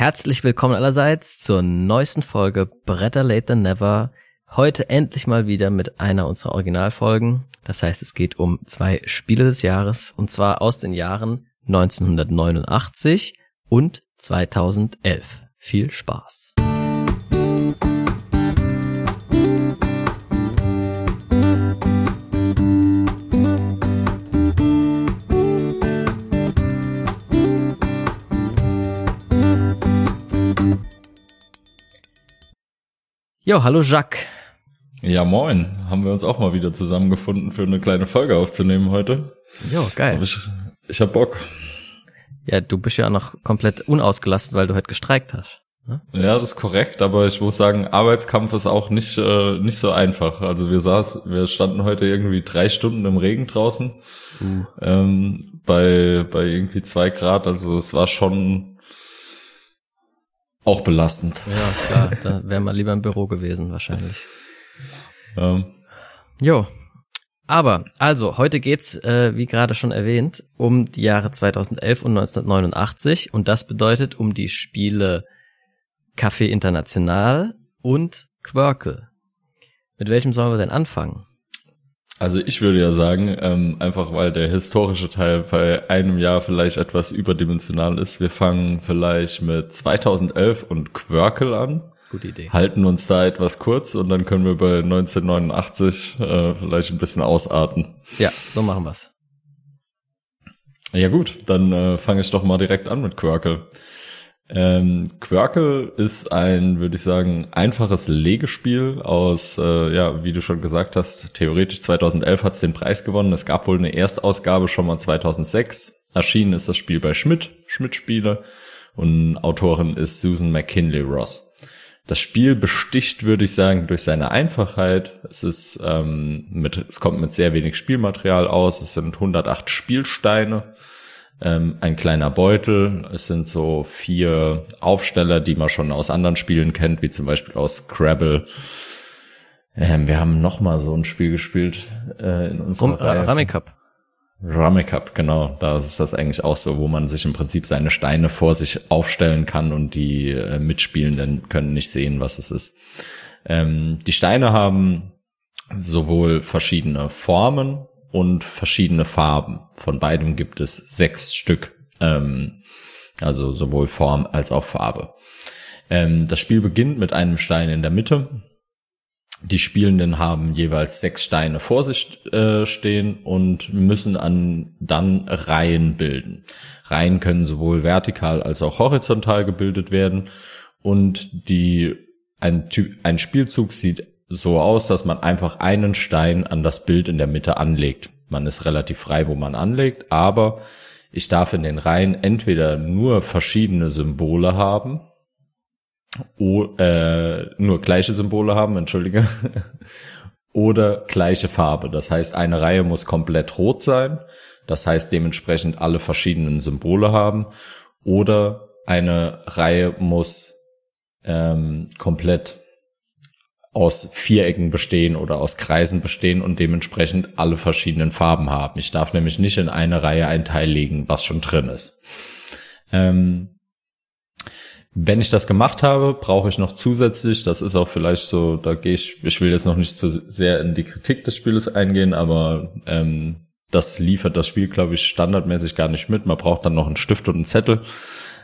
Herzlich willkommen allerseits zur neuesten Folge Bretter Later Than Never. Heute endlich mal wieder mit einer unserer Originalfolgen. Das heißt, es geht um zwei Spiele des Jahres und zwar aus den Jahren 1989 und 2011. Viel Spaß. Jo, hallo Jacques. Ja, moin. Haben wir uns auch mal wieder zusammengefunden für eine kleine Folge aufzunehmen heute. Jo, geil. Aber ich, ich hab Bock. Ja, du bist ja noch komplett unausgelastet, weil du heute gestreikt hast. Ne? Ja, das ist korrekt, aber ich muss sagen, Arbeitskampf ist auch nicht, äh, nicht so einfach. Also wir saß, wir standen heute irgendwie drei Stunden im Regen draußen. Uh. Ähm, bei, bei irgendwie zwei Grad. Also es war schon auch belastend. Ja, klar, da wäre man lieber im Büro gewesen wahrscheinlich. Ähm. Jo. Aber, also, heute geht's, äh, wie gerade schon erwähnt, um die Jahre 2011 und 1989 und das bedeutet um die Spiele Café International und Quirkel. Mit welchem sollen wir denn anfangen? Also ich würde ja sagen, ähm, einfach weil der historische Teil bei einem Jahr vielleicht etwas überdimensional ist, wir fangen vielleicht mit 2011 und Quirkel an. Gute Idee. Halten uns da etwas kurz und dann können wir bei 1989 äh, vielleicht ein bisschen ausarten. Ja, so machen wir's. Ja gut, dann äh, fange ich doch mal direkt an mit Quirkel. Ähm, Quirkel ist ein, würde ich sagen, einfaches Legespiel aus, äh, ja, wie du schon gesagt hast, theoretisch 2011 hat es den Preis gewonnen. Es gab wohl eine Erstausgabe schon mal 2006. Erschienen ist das Spiel bei Schmidt, Schmidt Spiele und Autorin ist Susan McKinley Ross. Das Spiel besticht, würde ich sagen, durch seine Einfachheit. Es ist ähm, mit, es kommt mit sehr wenig Spielmaterial aus. Es sind 108 Spielsteine ähm, ein kleiner Beutel. Es sind so vier Aufsteller, die man schon aus anderen Spielen kennt, wie zum Beispiel aus Scrabble. Ähm, wir haben noch mal so ein Spiel gespielt äh, in unserem um, Rummy Cup. Rummy Cup, genau. Da ist das eigentlich auch so, wo man sich im Prinzip seine Steine vor sich aufstellen kann und die äh, Mitspielenden können nicht sehen, was es ist. Ähm, die Steine haben sowohl verschiedene Formen und verschiedene Farben. Von beidem gibt es sechs Stück, ähm, also sowohl Form als auch Farbe. Ähm, das Spiel beginnt mit einem Stein in der Mitte. Die Spielenden haben jeweils sechs Steine vor sich äh, stehen und müssen an dann Reihen bilden. Reihen können sowohl vertikal als auch horizontal gebildet werden und die ein, ein Spielzug sieht so aus, dass man einfach einen Stein an das Bild in der Mitte anlegt. Man ist relativ frei, wo man anlegt, aber ich darf in den Reihen entweder nur verschiedene Symbole haben, o, äh, nur gleiche Symbole haben, entschuldige, oder gleiche Farbe. Das heißt, eine Reihe muss komplett rot sein, das heißt dementsprechend alle verschiedenen Symbole haben, oder eine Reihe muss ähm, komplett aus Vierecken bestehen oder aus Kreisen bestehen und dementsprechend alle verschiedenen Farben haben. Ich darf nämlich nicht in eine Reihe ein Teil legen, was schon drin ist. Ähm, wenn ich das gemacht habe, brauche ich noch zusätzlich, das ist auch vielleicht so, da gehe ich, ich will jetzt noch nicht zu sehr in die Kritik des Spieles eingehen, aber ähm, das liefert das Spiel, glaube ich, standardmäßig gar nicht mit. Man braucht dann noch einen Stift und einen Zettel,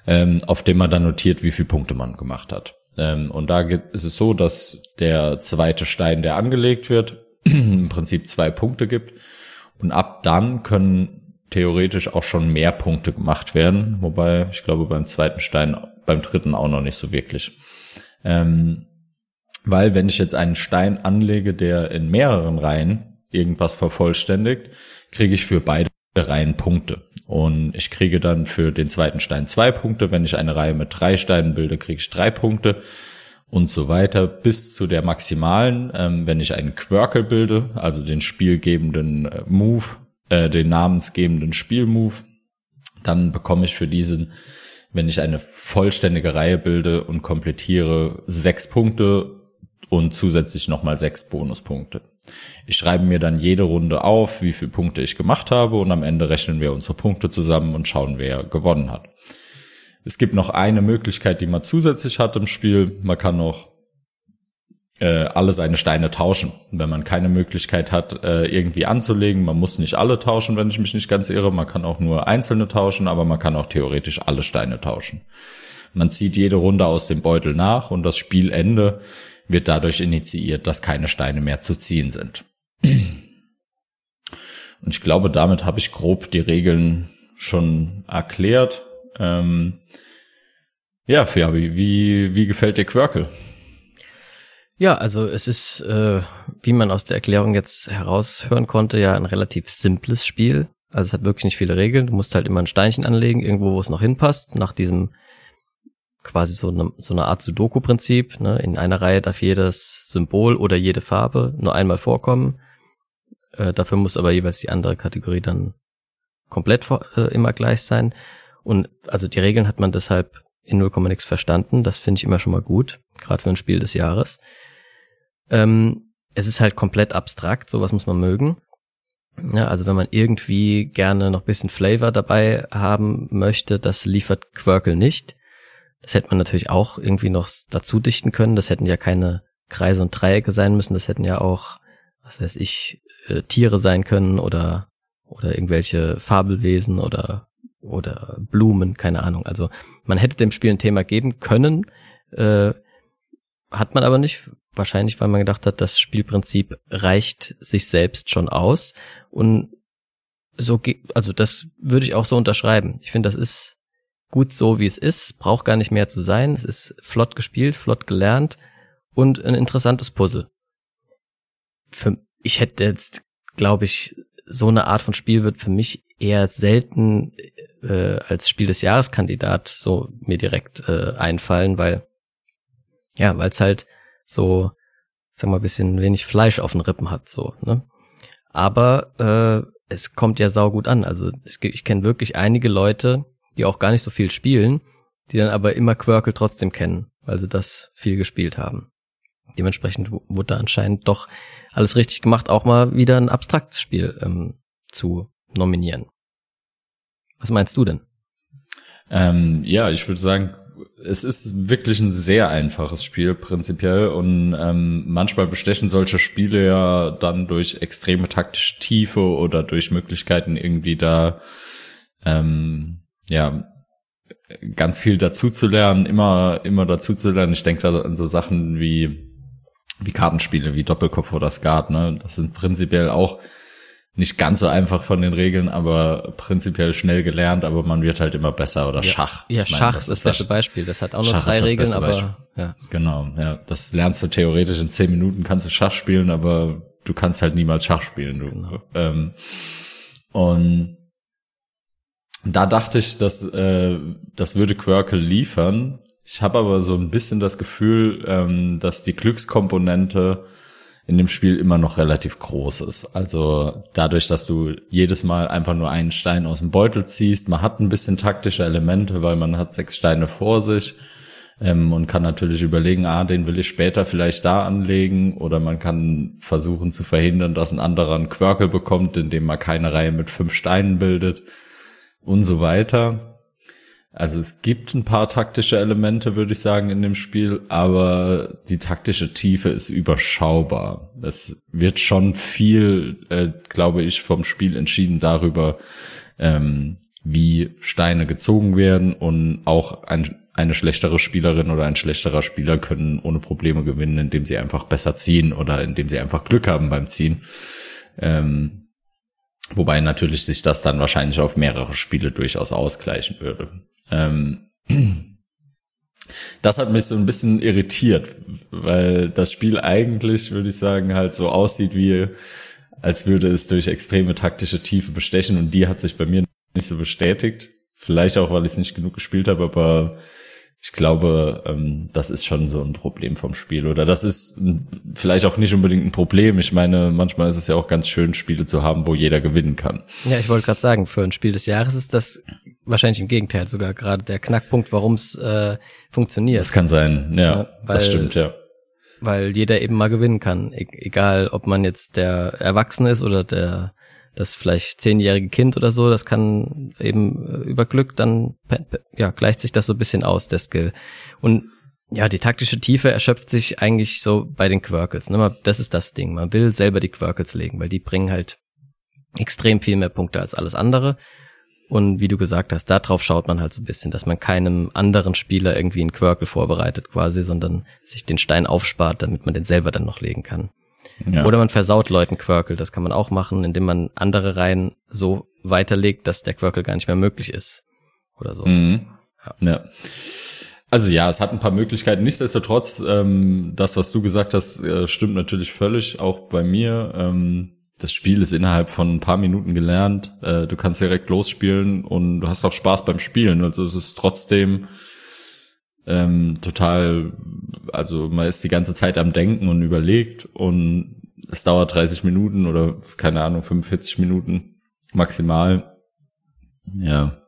ähm, auf dem man dann notiert, wie viele Punkte man gemacht hat. Ähm, und da ist es so, dass der zweite Stein, der angelegt wird, im Prinzip zwei Punkte gibt. Und ab dann können theoretisch auch schon mehr Punkte gemacht werden. Wobei, ich glaube, beim zweiten Stein, beim dritten auch noch nicht so wirklich. Ähm, weil wenn ich jetzt einen Stein anlege, der in mehreren Reihen irgendwas vervollständigt, kriege ich für beide Reihen Punkte. Und ich kriege dann für den zweiten Stein zwei Punkte. Wenn ich eine Reihe mit drei Steinen bilde, kriege ich drei Punkte und so weiter bis zu der maximalen, ähm, wenn ich einen Quirkel bilde, also den spielgebenden äh, Move, äh, den namensgebenden Spielmove, dann bekomme ich für diesen, wenn ich eine vollständige Reihe bilde und komplettiere, sechs Punkte und zusätzlich nochmal sechs Bonuspunkte. Ich schreibe mir dann jede Runde auf, wie viele Punkte ich gemacht habe und am Ende rechnen wir unsere Punkte zusammen und schauen, wer gewonnen hat. Es gibt noch eine Möglichkeit, die man zusätzlich hat im Spiel. Man kann noch äh, alle seine Steine tauschen. Wenn man keine Möglichkeit hat, äh, irgendwie anzulegen, man muss nicht alle tauschen, wenn ich mich nicht ganz irre. Man kann auch nur einzelne tauschen, aber man kann auch theoretisch alle Steine tauschen. Man zieht jede Runde aus dem Beutel nach und das Spielende wird dadurch initiiert, dass keine Steine mehr zu ziehen sind. Und ich glaube, damit habe ich grob die Regeln schon erklärt. Ähm, ja, Fabi, wie, wie gefällt dir Quirkel? Ja, also es ist, äh, wie man aus der Erklärung jetzt heraushören konnte, ja ein relativ simples Spiel. Also es hat wirklich nicht viele Regeln. Du musst halt immer ein Steinchen anlegen, irgendwo, wo es noch hinpasst, nach diesem quasi so eine, so eine Art Sudoku-Prinzip. Ne? In einer Reihe darf jedes Symbol oder jede Farbe nur einmal vorkommen. Äh, dafür muss aber jeweils die andere Kategorie dann komplett äh, immer gleich sein. Und also die Regeln hat man deshalb in 0, nix verstanden. Das finde ich immer schon mal gut, gerade für ein Spiel des Jahres. Ähm, es ist halt komplett abstrakt, sowas muss man mögen. Ja, also wenn man irgendwie gerne noch bisschen Flavor dabei haben möchte, das liefert Quirkel nicht. Das hätte man natürlich auch irgendwie noch dazu dichten können. Das hätten ja keine Kreise und Dreiecke sein müssen. Das hätten ja auch, was weiß ich, äh, Tiere sein können oder oder irgendwelche Fabelwesen oder oder Blumen, keine Ahnung. Also man hätte dem Spiel ein Thema geben können, äh, hat man aber nicht, wahrscheinlich, weil man gedacht hat, das Spielprinzip reicht sich selbst schon aus. Und so, also das würde ich auch so unterschreiben. Ich finde, das ist gut so, wie es ist, braucht gar nicht mehr zu sein. Es ist flott gespielt, flott gelernt und ein interessantes Puzzle. Für, ich hätte jetzt, glaube ich, so eine Art von Spiel wird für mich eher selten äh, als Spiel des Jahreskandidat so mir direkt äh, einfallen, weil ja, weil es halt so, sag mal, bisschen wenig Fleisch auf den Rippen hat, so, ne? Aber äh, es kommt ja sau gut an. Also ich, ich kenne wirklich einige Leute, die auch gar nicht so viel spielen, die dann aber immer Quirkel trotzdem kennen, weil sie das viel gespielt haben. Dementsprechend wurde da anscheinend doch alles richtig gemacht, auch mal wieder ein abstraktes Spiel ähm, zu nominieren. Was meinst du denn? Ähm, ja, ich würde sagen, es ist wirklich ein sehr einfaches Spiel prinzipiell und ähm, manchmal bestechen solche Spiele ja dann durch extreme taktische Tiefe oder durch Möglichkeiten irgendwie da ähm, ja ganz viel dazu zu lernen, immer immer dazu zu lernen. Ich denke da an so Sachen wie wie Kartenspiele, wie Doppelkopf oder Skat, ne? Das sind prinzipiell auch nicht ganz so einfach von den Regeln, aber prinzipiell schnell gelernt, aber man wird halt immer besser oder ja, Schach. Ja, ich Schach ist das beste Beispiel. Das hat auch nur drei Regeln, aber Beispiel. ja. Genau, ja. Das lernst du theoretisch in zehn Minuten kannst du Schach spielen, aber du kannst halt niemals Schach spielen. Du. Genau. Ähm, und da dachte ich, dass äh, das würde Quirkel liefern. Ich habe aber so ein bisschen das Gefühl, ähm, dass die Glückskomponente in dem Spiel immer noch relativ groß ist. Also dadurch, dass du jedes Mal einfach nur einen Stein aus dem Beutel ziehst, man hat ein bisschen taktische Elemente, weil man hat sechs Steine vor sich ähm, und kann natürlich überlegen, ah, den will ich später vielleicht da anlegen oder man kann versuchen zu verhindern, dass ein anderer einen Quirkel bekommt, indem man keine Reihe mit fünf Steinen bildet und so weiter. Also es gibt ein paar taktische Elemente, würde ich sagen, in dem Spiel, aber die taktische Tiefe ist überschaubar. Es wird schon viel, äh, glaube ich, vom Spiel entschieden darüber, ähm, wie Steine gezogen werden und auch ein, eine schlechtere Spielerin oder ein schlechterer Spieler können ohne Probleme gewinnen, indem sie einfach besser ziehen oder indem sie einfach Glück haben beim Ziehen. Ähm, wobei natürlich sich das dann wahrscheinlich auf mehrere Spiele durchaus ausgleichen würde. Ähm, das hat mich so ein bisschen irritiert, weil das Spiel eigentlich, würde ich sagen, halt so aussieht wie, als würde es durch extreme taktische Tiefe bestechen und die hat sich bei mir nicht so bestätigt. Vielleicht auch, weil ich es nicht genug gespielt habe, aber ich glaube, ähm, das ist schon so ein Problem vom Spiel. Oder das ist vielleicht auch nicht unbedingt ein Problem. Ich meine, manchmal ist es ja auch ganz schön, Spiele zu haben, wo jeder gewinnen kann. Ja, ich wollte gerade sagen, für ein Spiel des Jahres ist das wahrscheinlich im Gegenteil sogar gerade der Knackpunkt, warum es äh, funktioniert. Das kann sein, ja, ja weil, das stimmt, ja. Weil jeder eben mal gewinnen kann, e egal ob man jetzt der Erwachsene ist oder der das vielleicht zehnjährige Kind oder so, das kann eben äh, über Glück dann, ja, gleicht sich das so ein bisschen aus, der Skill. Und ja, die taktische Tiefe erschöpft sich eigentlich so bei den Quirkles. Ne? Das ist das Ding. Man will selber die Quirkles legen, weil die bringen halt extrem viel mehr Punkte als alles andere. Und wie du gesagt hast, darauf schaut man halt so ein bisschen, dass man keinem anderen Spieler irgendwie einen Quirkel vorbereitet quasi, sondern sich den Stein aufspart, damit man den selber dann noch legen kann. Ja. Oder man versaut Leuten Quirkel, das kann man auch machen, indem man andere Reihen so weiterlegt, dass der Quirkel gar nicht mehr möglich ist. Oder so. Mhm. Ja. ja. Also ja, es hat ein paar Möglichkeiten. Nichtsdestotrotz, ähm, das, was du gesagt hast, äh, stimmt natürlich völlig, auch bei mir. Ähm, das Spiel ist innerhalb von ein paar Minuten gelernt. Äh, du kannst direkt losspielen und du hast auch Spaß beim Spielen. Also es ist trotzdem ähm, total, also man ist die ganze Zeit am Denken und überlegt und es dauert 30 Minuten oder keine Ahnung, 45 Minuten maximal. Ja.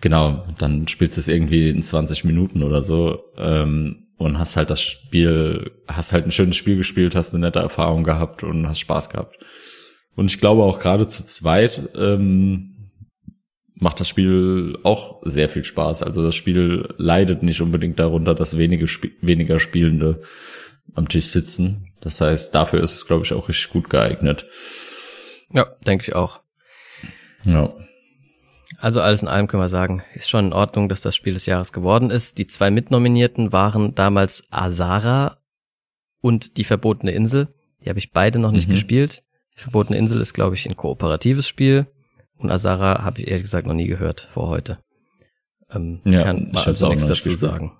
Genau, dann spielst du es irgendwie in 20 Minuten oder so ähm, und hast halt das Spiel, hast halt ein schönes Spiel gespielt, hast eine nette Erfahrung gehabt und hast Spaß gehabt. Und ich glaube auch gerade zu zweit ähm, macht das Spiel auch sehr viel Spaß. Also das Spiel leidet nicht unbedingt darunter, dass wenige Sp weniger Spielende am Tisch sitzen. Das heißt, dafür ist es, glaube ich, auch richtig gut geeignet. Ja, denke ich auch. Ja. Also alles in allem können wir sagen, ist schon in Ordnung, dass das Spiel des Jahres geworden ist. Die zwei Mitnominierten waren damals Azara und Die verbotene Insel. Die habe ich beide noch nicht mhm. gespielt. Die verbotene Insel ist, glaube ich, ein kooperatives Spiel. Und Azara habe ich ehrlich gesagt noch nie gehört vor heute. Ähm, ja, kann man also nichts dazu gespielt. sagen.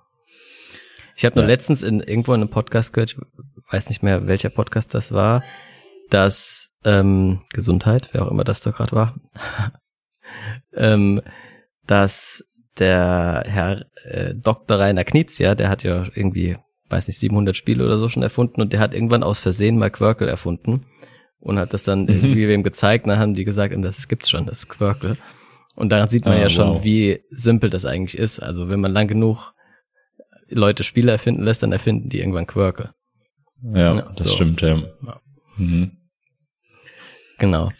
Ich habe nur ja. letztens in irgendwo in einem Podcast gehört, ich weiß nicht mehr, welcher Podcast das war, dass ähm, Gesundheit, wer auch immer das da gerade war, ähm, dass der Herr äh, Dr. Rainer Knizia, der hat ja irgendwie, weiß nicht, 700 Spiele oder so schon erfunden und der hat irgendwann aus Versehen mal Quirkel erfunden und hat das dann irgendwie wem gezeigt, dann haben die gesagt, das gibt's schon, das ist Quirkel. Und daran sieht man ah, ja schon, wow. wie simpel das eigentlich ist. Also wenn man lang genug Leute Spiele erfinden lässt, dann erfinden die irgendwann Quirkel. Ja, ja das so. stimmt, ja. ja. Mhm. Genau.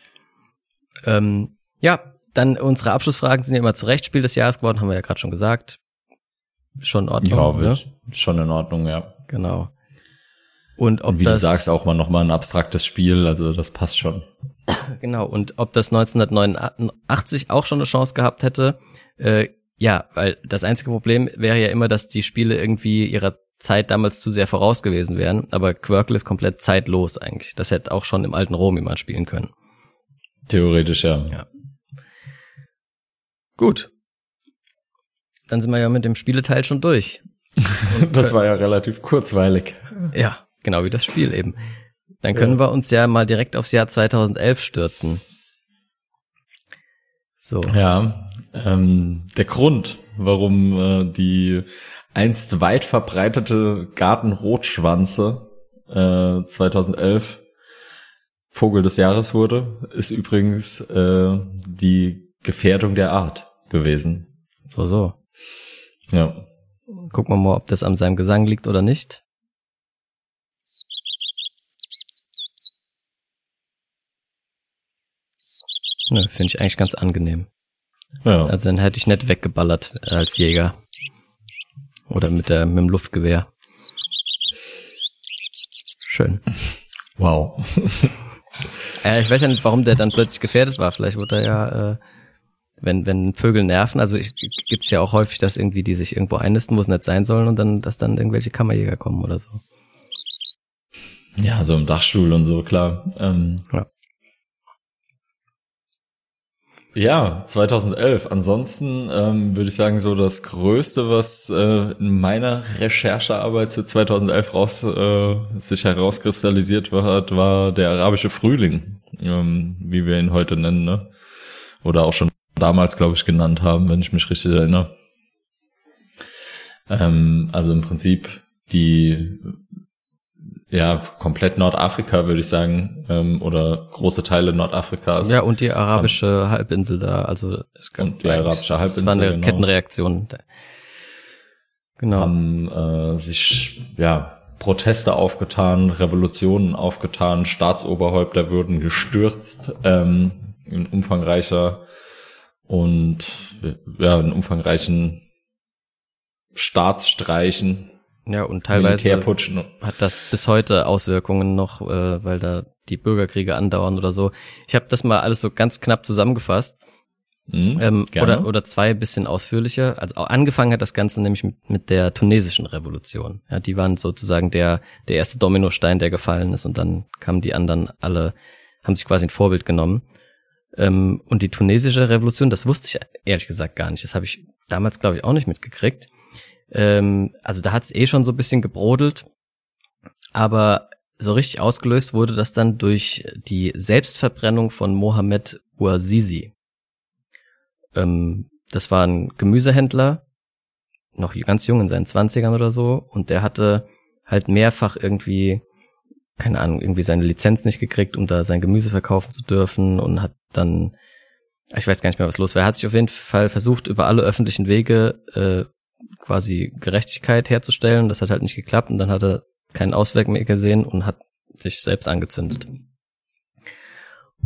Ähm, ja, dann unsere Abschlussfragen sind ja immer zurecht Spiel des Jahres geworden, haben wir ja gerade schon gesagt. Schon in Ordnung. Ja, ne? schon in Ordnung, ja. Genau. Und ob und wie das, du sagst, auch mal nochmal ein abstraktes Spiel, also das passt schon. Genau, und ob das 1989 auch schon eine Chance gehabt hätte, äh, ja, weil das einzige Problem wäre ja immer, dass die Spiele irgendwie ihrer Zeit damals zu sehr voraus gewesen wären, aber Quirkle ist komplett zeitlos eigentlich. Das hätte auch schon im alten Rom jemand spielen können. Theoretisch, ja. Ja. Gut. Dann sind wir ja mit dem Spieleteil schon durch. das war ja relativ kurzweilig. Ja, genau wie das Spiel eben. Dann können ja. wir uns ja mal direkt aufs Jahr 2011 stürzen. So. Ja, ähm, der Grund, warum äh, die einst weit verbreitete Gartenrotschwanze äh, 2011 Vogel des Jahres wurde, ist übrigens äh, die Gefährdung der Art gewesen. So, so. Ja. Gucken wir mal, ob das an seinem Gesang liegt oder nicht. Ne, finde ich eigentlich ganz angenehm. Ja. Also dann hätte ich nicht weggeballert als Jäger. Oder mit, der, mit dem Luftgewehr. Schön. Wow. äh, ich weiß ja nicht, warum der dann plötzlich gefährdet war. Vielleicht wurde er ja äh, wenn, wenn Vögel nerven, also ich, gibt's ja auch häufig, dass irgendwie die sich irgendwo einnisten, wo es nicht sein sollen und dann, dass dann irgendwelche Kammerjäger kommen oder so. Ja, so im Dachstuhl und so, klar. Ähm, ja. Ja, 2011. Ansonsten ähm, würde ich sagen, so das Größte, was äh, in meiner Recherchearbeit zu 2011 raus, äh, sich herauskristallisiert hat, war der arabische Frühling, ähm, wie wir ihn heute nennen, ne? Oder auch schon damals, glaube ich, genannt haben, wenn ich mich richtig erinnere. Ähm, also im Prinzip die ja komplett Nordafrika würde ich sagen ähm, oder große Teile Nordafrikas. Ja und die arabische haben, Halbinsel da, also es gab und die arabische Halbinsel. Das war eine genau. Kettenreaktion. Genau. Haben äh, sich ja Proteste aufgetan, Revolutionen aufgetan, Staatsoberhäupter würden gestürzt ähm, in umfangreicher und ja, in umfangreichen Staatsstreichen. Ja, und teilweise hat das bis heute Auswirkungen noch, äh, weil da die Bürgerkriege andauern oder so. Ich habe das mal alles so ganz knapp zusammengefasst. Mhm, ähm, oder, oder zwei bisschen ausführlicher. Also angefangen hat das Ganze nämlich mit, mit der tunesischen Revolution. Ja, die waren sozusagen der, der erste Dominostein, der gefallen ist und dann kamen die anderen alle, haben sich quasi ein Vorbild genommen. Ähm, und die tunesische Revolution, das wusste ich ehrlich gesagt gar nicht. Das habe ich damals, glaube ich, auch nicht mitgekriegt. Ähm, also da hat es eh schon so ein bisschen gebrodelt. Aber so richtig ausgelöst wurde das dann durch die Selbstverbrennung von Mohammed Ouazizi. Ähm, das war ein Gemüsehändler, noch ganz jung in seinen Zwanzigern oder so, und der hatte halt mehrfach irgendwie, keine Ahnung, irgendwie seine Lizenz nicht gekriegt, um da sein Gemüse verkaufen zu dürfen und hat dann, ich weiß gar nicht mehr, was los war. Er hat sich auf jeden Fall versucht, über alle öffentlichen Wege äh, quasi Gerechtigkeit herzustellen. Das hat halt nicht geklappt und dann hat er keinen Ausweg mehr gesehen und hat sich selbst angezündet.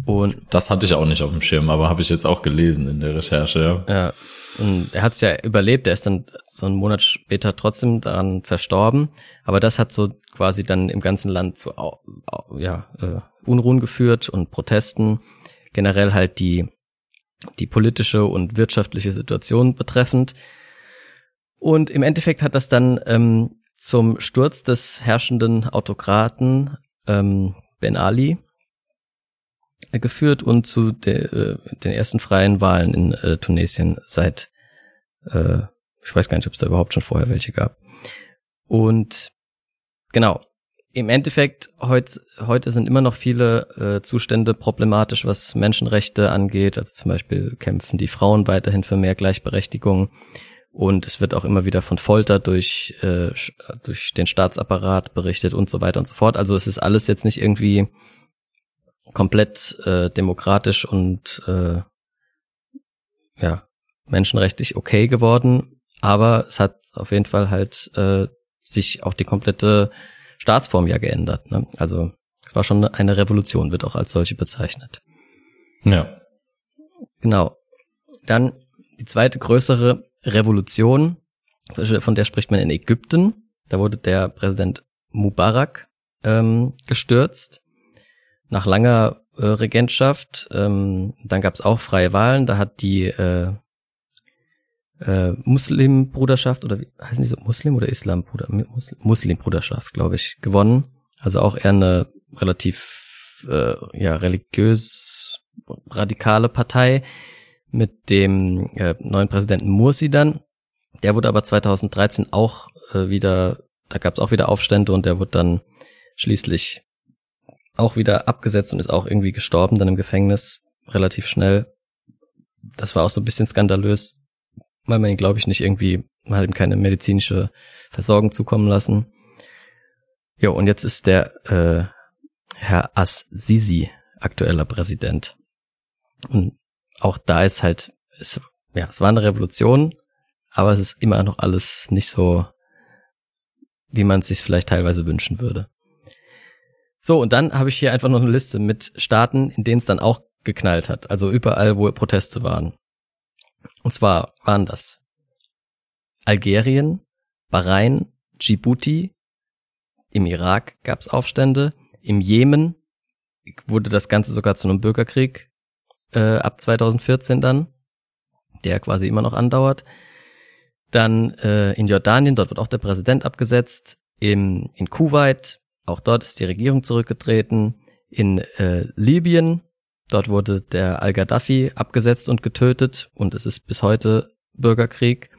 Und das hatte ich auch nicht auf dem Schirm, aber habe ich jetzt auch gelesen in der Recherche. Ja, ja und er hat es ja überlebt. Er ist dann so einen Monat später trotzdem daran verstorben. Aber das hat so quasi dann im ganzen Land zu ja, äh, Unruhen geführt und Protesten. Generell halt die die politische und wirtschaftliche Situation betreffend. Und im Endeffekt hat das dann ähm, zum Sturz des herrschenden Autokraten ähm, Ben Ali geführt und zu de, äh, den ersten freien Wahlen in äh, Tunesien seit, äh, ich weiß gar nicht, ob es da überhaupt schon vorher welche gab. Und genau, im Endeffekt heute, heute sind immer noch viele äh, Zustände problematisch, was Menschenrechte angeht. Also zum Beispiel kämpfen die Frauen weiterhin für mehr Gleichberechtigung. Und es wird auch immer wieder von Folter durch, äh, durch den Staatsapparat berichtet und so weiter und so fort. Also es ist alles jetzt nicht irgendwie komplett äh, demokratisch und äh, ja, menschenrechtlich okay geworden, aber es hat auf jeden Fall halt äh, sich auch die komplette Staatsform ja geändert. Ne? Also es war schon eine Revolution, wird auch als solche bezeichnet. Ja. Genau. Dann die zweite größere Revolution, von der spricht man in Ägypten. Da wurde der Präsident Mubarak ähm, gestürzt nach langer äh, Regentschaft. Ähm, dann gab es auch freie Wahlen. Da hat die äh, äh, Muslimbruderschaft oder wie heißen die so Muslim oder Islambruder Muslim, Muslimbruderschaft, glaube ich, gewonnen. Also auch eher eine relativ äh, ja religiös radikale Partei mit dem äh, neuen Präsidenten Mursi dann. Der wurde aber 2013 auch äh, wieder, da gab es auch wieder Aufstände und der wurde dann schließlich auch wieder abgesetzt und ist auch irgendwie gestorben dann im Gefängnis relativ schnell. Das war auch so ein bisschen skandalös, weil man ihn, glaube ich, nicht irgendwie, man hat ihm keine medizinische Versorgung zukommen lassen. Ja, und jetzt ist der äh, Herr As-Sisi aktueller Präsident. Und auch da ist halt, es, ja, es war eine Revolution, aber es ist immer noch alles nicht so, wie man es sich vielleicht teilweise wünschen würde. So, und dann habe ich hier einfach noch eine Liste mit Staaten, in denen es dann auch geknallt hat. Also überall, wo Proteste waren. Und zwar waren das Algerien, Bahrain, Djibouti, im Irak gab es Aufstände, im Jemen wurde das Ganze sogar zu einem Bürgerkrieg äh, ab 2014 dann, der quasi immer noch andauert. Dann äh, in Jordanien, dort wird auch der Präsident abgesetzt. Im, in Kuwait, auch dort ist die Regierung zurückgetreten. In äh, Libyen, dort wurde der Al-Gaddafi abgesetzt und getötet und es ist bis heute Bürgerkrieg.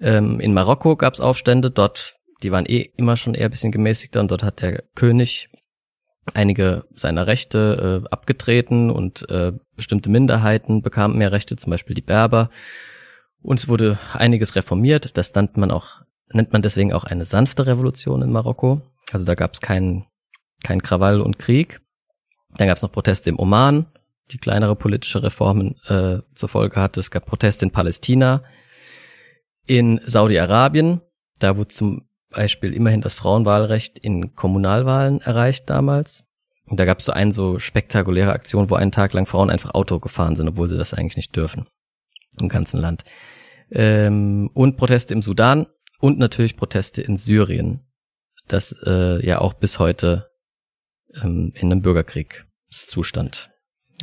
Ähm, in Marokko gab es Aufstände, dort, die waren eh immer schon eher bisschen gemäßigter und dort hat der König einige seiner Rechte äh, abgetreten und äh, bestimmte Minderheiten bekamen mehr Rechte, zum Beispiel die Berber. Und es wurde einiges reformiert. Das nennt man auch, nennt man deswegen auch eine sanfte Revolution in Marokko. Also da gab es keinen kein Krawall und Krieg. Dann gab es noch Proteste im Oman, die kleinere politische Reformen äh, zur Folge hatte. Es gab Proteste in Palästina, in Saudi-Arabien, da wurde zum Beispiel immerhin das Frauenwahlrecht in Kommunalwahlen erreicht damals. Und da gab es so eine so spektakuläre Aktion, wo einen Tag lang Frauen einfach Auto gefahren sind, obwohl sie das eigentlich nicht dürfen. Im ganzen Land. Ähm, und Proteste im Sudan und natürlich Proteste in Syrien, das äh, ja auch bis heute ähm, in einem Bürgerkriegszustand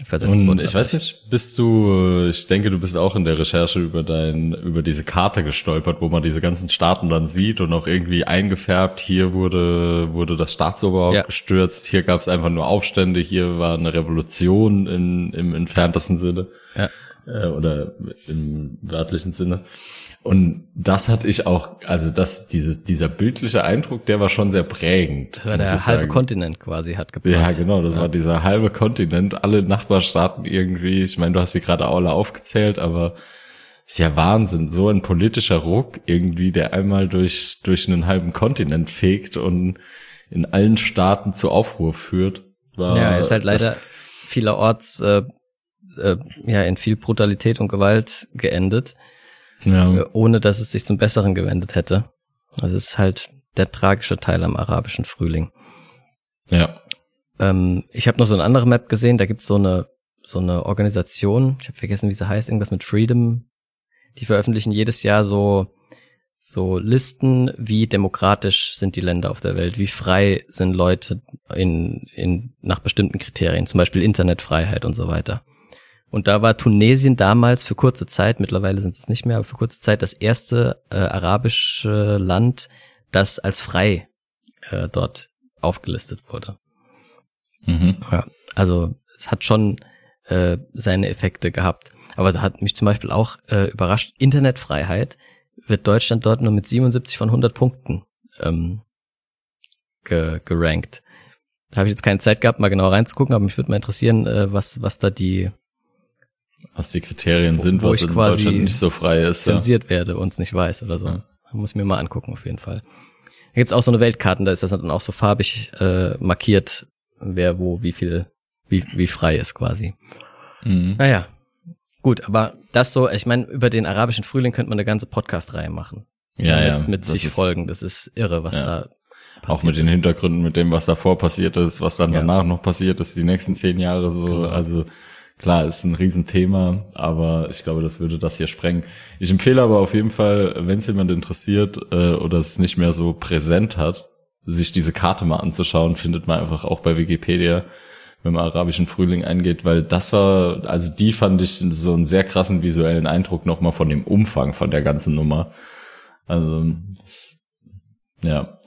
versetzt und wurde. Ich weiß nicht, bist du, ich denke, du bist auch in der Recherche über dein, über diese Karte gestolpert, wo man diese ganzen Staaten dann sieht und auch irgendwie eingefärbt. Hier wurde, wurde das Staatsoberhaupt ja. gestürzt. Hier gab es einfach nur Aufstände. Hier war eine Revolution in, im entferntesten Sinne. Ja. Äh, oder im wörtlichen Sinne. Und das hatte ich auch, also das, dieses, dieser bildliche Eindruck, der war schon sehr prägend. Das war der halbe sagen. Kontinent quasi hat geplant. Ja, genau, das ja. war dieser halbe Kontinent, alle Nachbarstaaten irgendwie. Ich meine, du hast sie gerade alle aufgezählt, aber ist ja Wahnsinn, so ein politischer Ruck irgendwie, der einmal durch, durch einen halben Kontinent fegt und in allen Staaten zu Aufruhr führt. War ja, ist halt leider vielerorts äh, äh, ja in viel Brutalität und Gewalt geendet ja. Äh, ohne dass es sich zum Besseren gewendet hätte. Also es ist halt der tragische Teil am arabischen Frühling. Ja. Ähm, ich habe noch so eine andere Map gesehen, da gibt's so eine so eine Organisation, ich habe vergessen, wie sie heißt, irgendwas mit Freedom. Die veröffentlichen jedes Jahr so so Listen, wie demokratisch sind die Länder auf der Welt, wie frei sind Leute in, in nach bestimmten Kriterien, zum Beispiel Internetfreiheit und so weiter. Und da war Tunesien damals für kurze Zeit, mittlerweile sind es nicht mehr, aber für kurze Zeit das erste äh, arabische Land, das als frei äh, dort aufgelistet wurde. Mhm. Ja, also es hat schon äh, seine Effekte gehabt. Aber da hat mich zum Beispiel auch äh, überrascht, Internetfreiheit wird Deutschland dort nur mit 77 von 100 Punkten ähm, ge gerankt. Da habe ich jetzt keine Zeit gehabt, mal genau reinzugucken, aber mich würde mal interessieren, äh, was, was da die was die Kriterien wo, sind, wo was in Deutschland nicht so frei ist. Zensiert ja. werde und es nicht weiß oder so. Ja. Muss ich mir mal angucken, auf jeden Fall. Da gibt's auch so eine Weltkarten, da ist das dann auch so farbig äh, markiert, wer wo, wie viel, wie, wie frei ist quasi. Mhm. Naja. Gut, aber das so, ich meine, über den arabischen Frühling könnte man eine ganze Podcast-Reihe machen. Ja, mit, ja. Mit zig Folgen. Das ist irre, was ja. da passiert Auch mit ist. den Hintergründen, mit dem, was davor passiert ist, was dann ja. danach noch passiert ist, die nächsten zehn Jahre so. Genau. Also Klar, ist ein Riesenthema, aber ich glaube, das würde das hier sprengen. Ich empfehle aber auf jeden Fall, wenn es jemand interessiert äh, oder es nicht mehr so präsent hat, sich diese Karte mal anzuschauen, findet man einfach auch bei Wikipedia, wenn man arabischen Frühling eingeht, weil das war, also die fand ich so einen sehr krassen visuellen Eindruck nochmal von dem Umfang von der ganzen Nummer. Also, ja.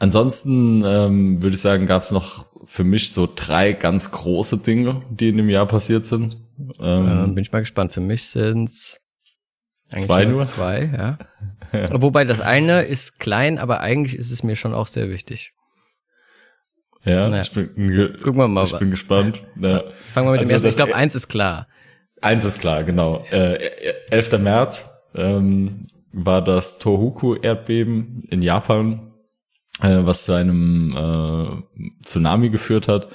Ansonsten ähm, würde ich sagen, gab es noch für mich so drei ganz große Dinge, die in dem Jahr passiert sind. Ähm, ja, bin ich mal gespannt. Für mich sind's zwei nur. Zwei, ja. ja. Wobei das eine ist klein, aber eigentlich ist es mir schon auch sehr wichtig. Ja, naja. ich bin, Gucken wir mal. Ich bin gespannt. Ja. Fangen wir mit also dem ersten. Ich glaube, eins ist klar. Eins ist klar, genau. Äh, 11. März ähm, war das Tohoku-Erdbeben in Japan äh, was zu einem äh, Tsunami geführt hat,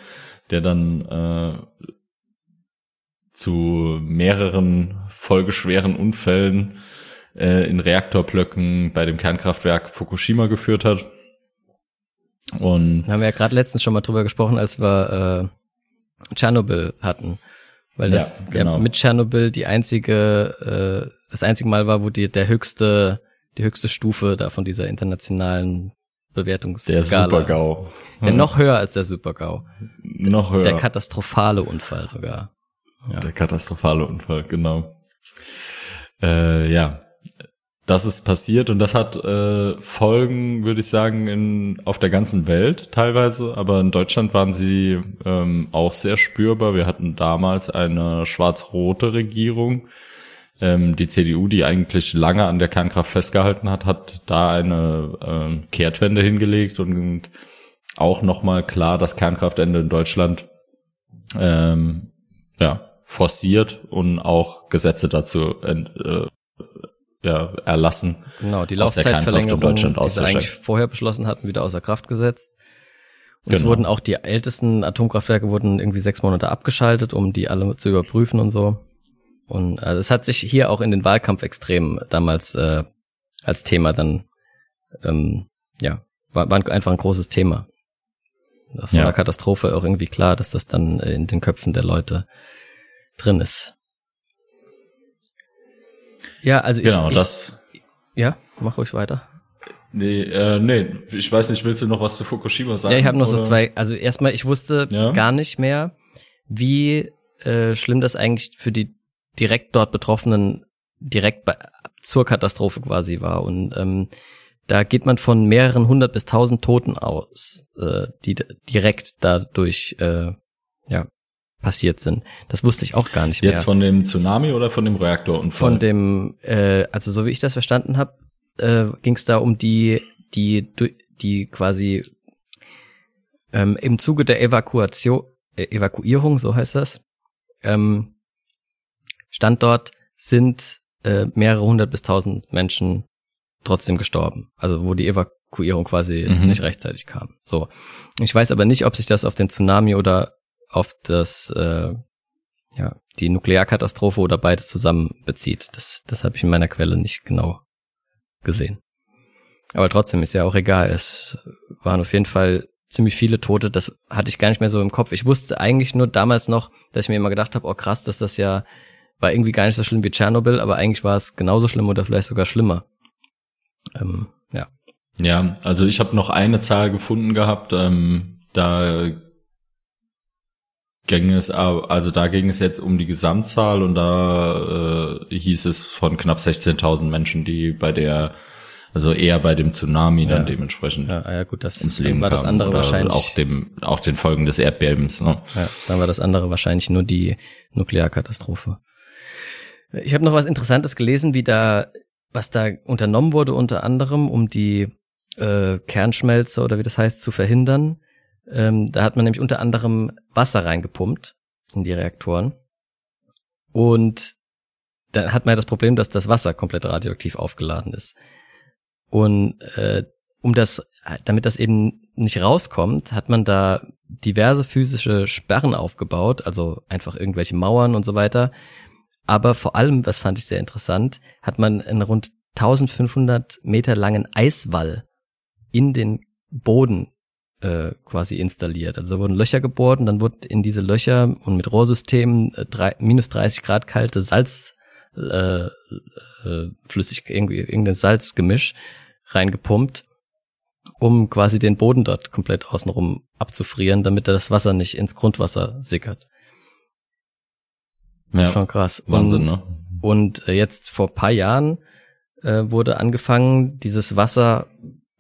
der dann äh, zu mehreren folgeschweren Unfällen äh, in Reaktorblöcken bei dem Kernkraftwerk Fukushima geführt hat. Und haben wir ja gerade letztens schon mal drüber gesprochen, als wir äh, Tschernobyl hatten, weil das ja, genau. ja, mit Tschernobyl die einzige, äh, das einzige Mal war, wo die der höchste, die höchste Stufe da von dieser internationalen Bewertungsskala. Der Super-GAU. Ja, noch höher als der Super-GAU. Noch höher. Der katastrophale Unfall sogar. Ja. Der katastrophale Unfall, genau. Äh, ja, das ist passiert und das hat äh, Folgen, würde ich sagen, in, auf der ganzen Welt teilweise, aber in Deutschland waren sie ähm, auch sehr spürbar. Wir hatten damals eine schwarz-rote Regierung, ähm, die CDU, die eigentlich lange an der Kernkraft festgehalten hat, hat da eine ähm, Kehrtwende hingelegt und auch nochmal klar das Kernkraftende in Deutschland ähm, ja, forciert und auch Gesetze dazu äh, ja, erlassen. Genau, die Laufzeitverlängerung, die sie eigentlich vorher beschlossen hatten, wieder außer Kraft gesetzt. Und genau. es wurden auch die ältesten Atomkraftwerke wurden irgendwie sechs Monate abgeschaltet, um die alle zu überprüfen und so. Und also es hat sich hier auch in den Wahlkampf extrem damals äh, als Thema dann ähm, ja, war, war einfach ein großes Thema. Das war ja. eine Katastrophe auch irgendwie klar, dass das dann in den Köpfen der Leute drin ist. Ja, also ich, genau, ich, das. Ja, mach ruhig weiter. Nee, äh, nee, ich weiß nicht, willst du noch was zu Fukushima sagen? Ja, ich habe noch oder? so zwei, also erstmal, ich wusste ja? gar nicht mehr, wie äh, schlimm das eigentlich für die direkt dort Betroffenen direkt bei, zur Katastrophe quasi war. Und ähm, da geht man von mehreren hundert bis tausend Toten aus, äh, die direkt dadurch äh, ja, passiert sind. Das wusste ich auch gar nicht mehr. Jetzt von dem Tsunami oder von dem Reaktorunfall? Von dem, äh, also so wie ich das verstanden habe, äh, ging es da um die, die, die quasi ähm, im Zuge der Evakuation, äh, Evakuierung, so heißt das, ähm, stand dort, sind äh, mehrere hundert bis tausend Menschen trotzdem gestorben. Also wo die Evakuierung quasi mhm. nicht rechtzeitig kam. So. Ich weiß aber nicht, ob sich das auf den Tsunami oder auf das äh, ja die Nuklearkatastrophe oder beides zusammen bezieht. Das das habe ich in meiner Quelle nicht genau gesehen. Aber trotzdem ist ja auch egal. Es waren auf jeden Fall ziemlich viele Tote. Das hatte ich gar nicht mehr so im Kopf. Ich wusste eigentlich nur damals noch, dass ich mir immer gedacht habe, oh krass, dass das ja war irgendwie gar nicht so schlimm wie Tschernobyl, aber eigentlich war es genauso schlimm oder vielleicht sogar schlimmer. Ähm, ja. Ja, also ich habe noch eine Zahl gefunden gehabt. Ähm, da ging es, also da ging es jetzt um die Gesamtzahl und da äh, hieß es von knapp 16.000 Menschen, die bei der also eher bei dem Tsunami ja. dann dementsprechend ja, ja gut, das ins Leben war das andere wahrscheinlich auch dem auch den Folgen des Erdbebens. Ne? Ja, dann war das andere wahrscheinlich nur die Nuklearkatastrophe. Ich habe noch was Interessantes gelesen, wie da was da unternommen wurde, unter anderem, um die äh, Kernschmelze oder wie das heißt zu verhindern. Ähm, da hat man nämlich unter anderem Wasser reingepumpt in die Reaktoren. Und dann hat man ja das Problem, dass das Wasser komplett radioaktiv aufgeladen ist. Und äh, um das, damit das eben nicht rauskommt, hat man da diverse physische Sperren aufgebaut, also einfach irgendwelche Mauern und so weiter. Aber vor allem, das fand ich sehr interessant, hat man einen rund 1500 Meter langen Eiswall in den Boden äh, quasi installiert. Also da wurden Löcher gebohrt und dann wurde in diese Löcher und mit Rohrsystemen äh, drei, minus 30 Grad kalte Salz äh, äh, flüssig irgendwie irgendein Salzgemisch reingepumpt, um quasi den Boden dort komplett außenrum abzufrieren, damit das Wasser nicht ins Grundwasser sickert. Ja, schon krass. Wahnsinn, ne? Und äh, jetzt vor paar Jahren äh, wurde angefangen, dieses Wasser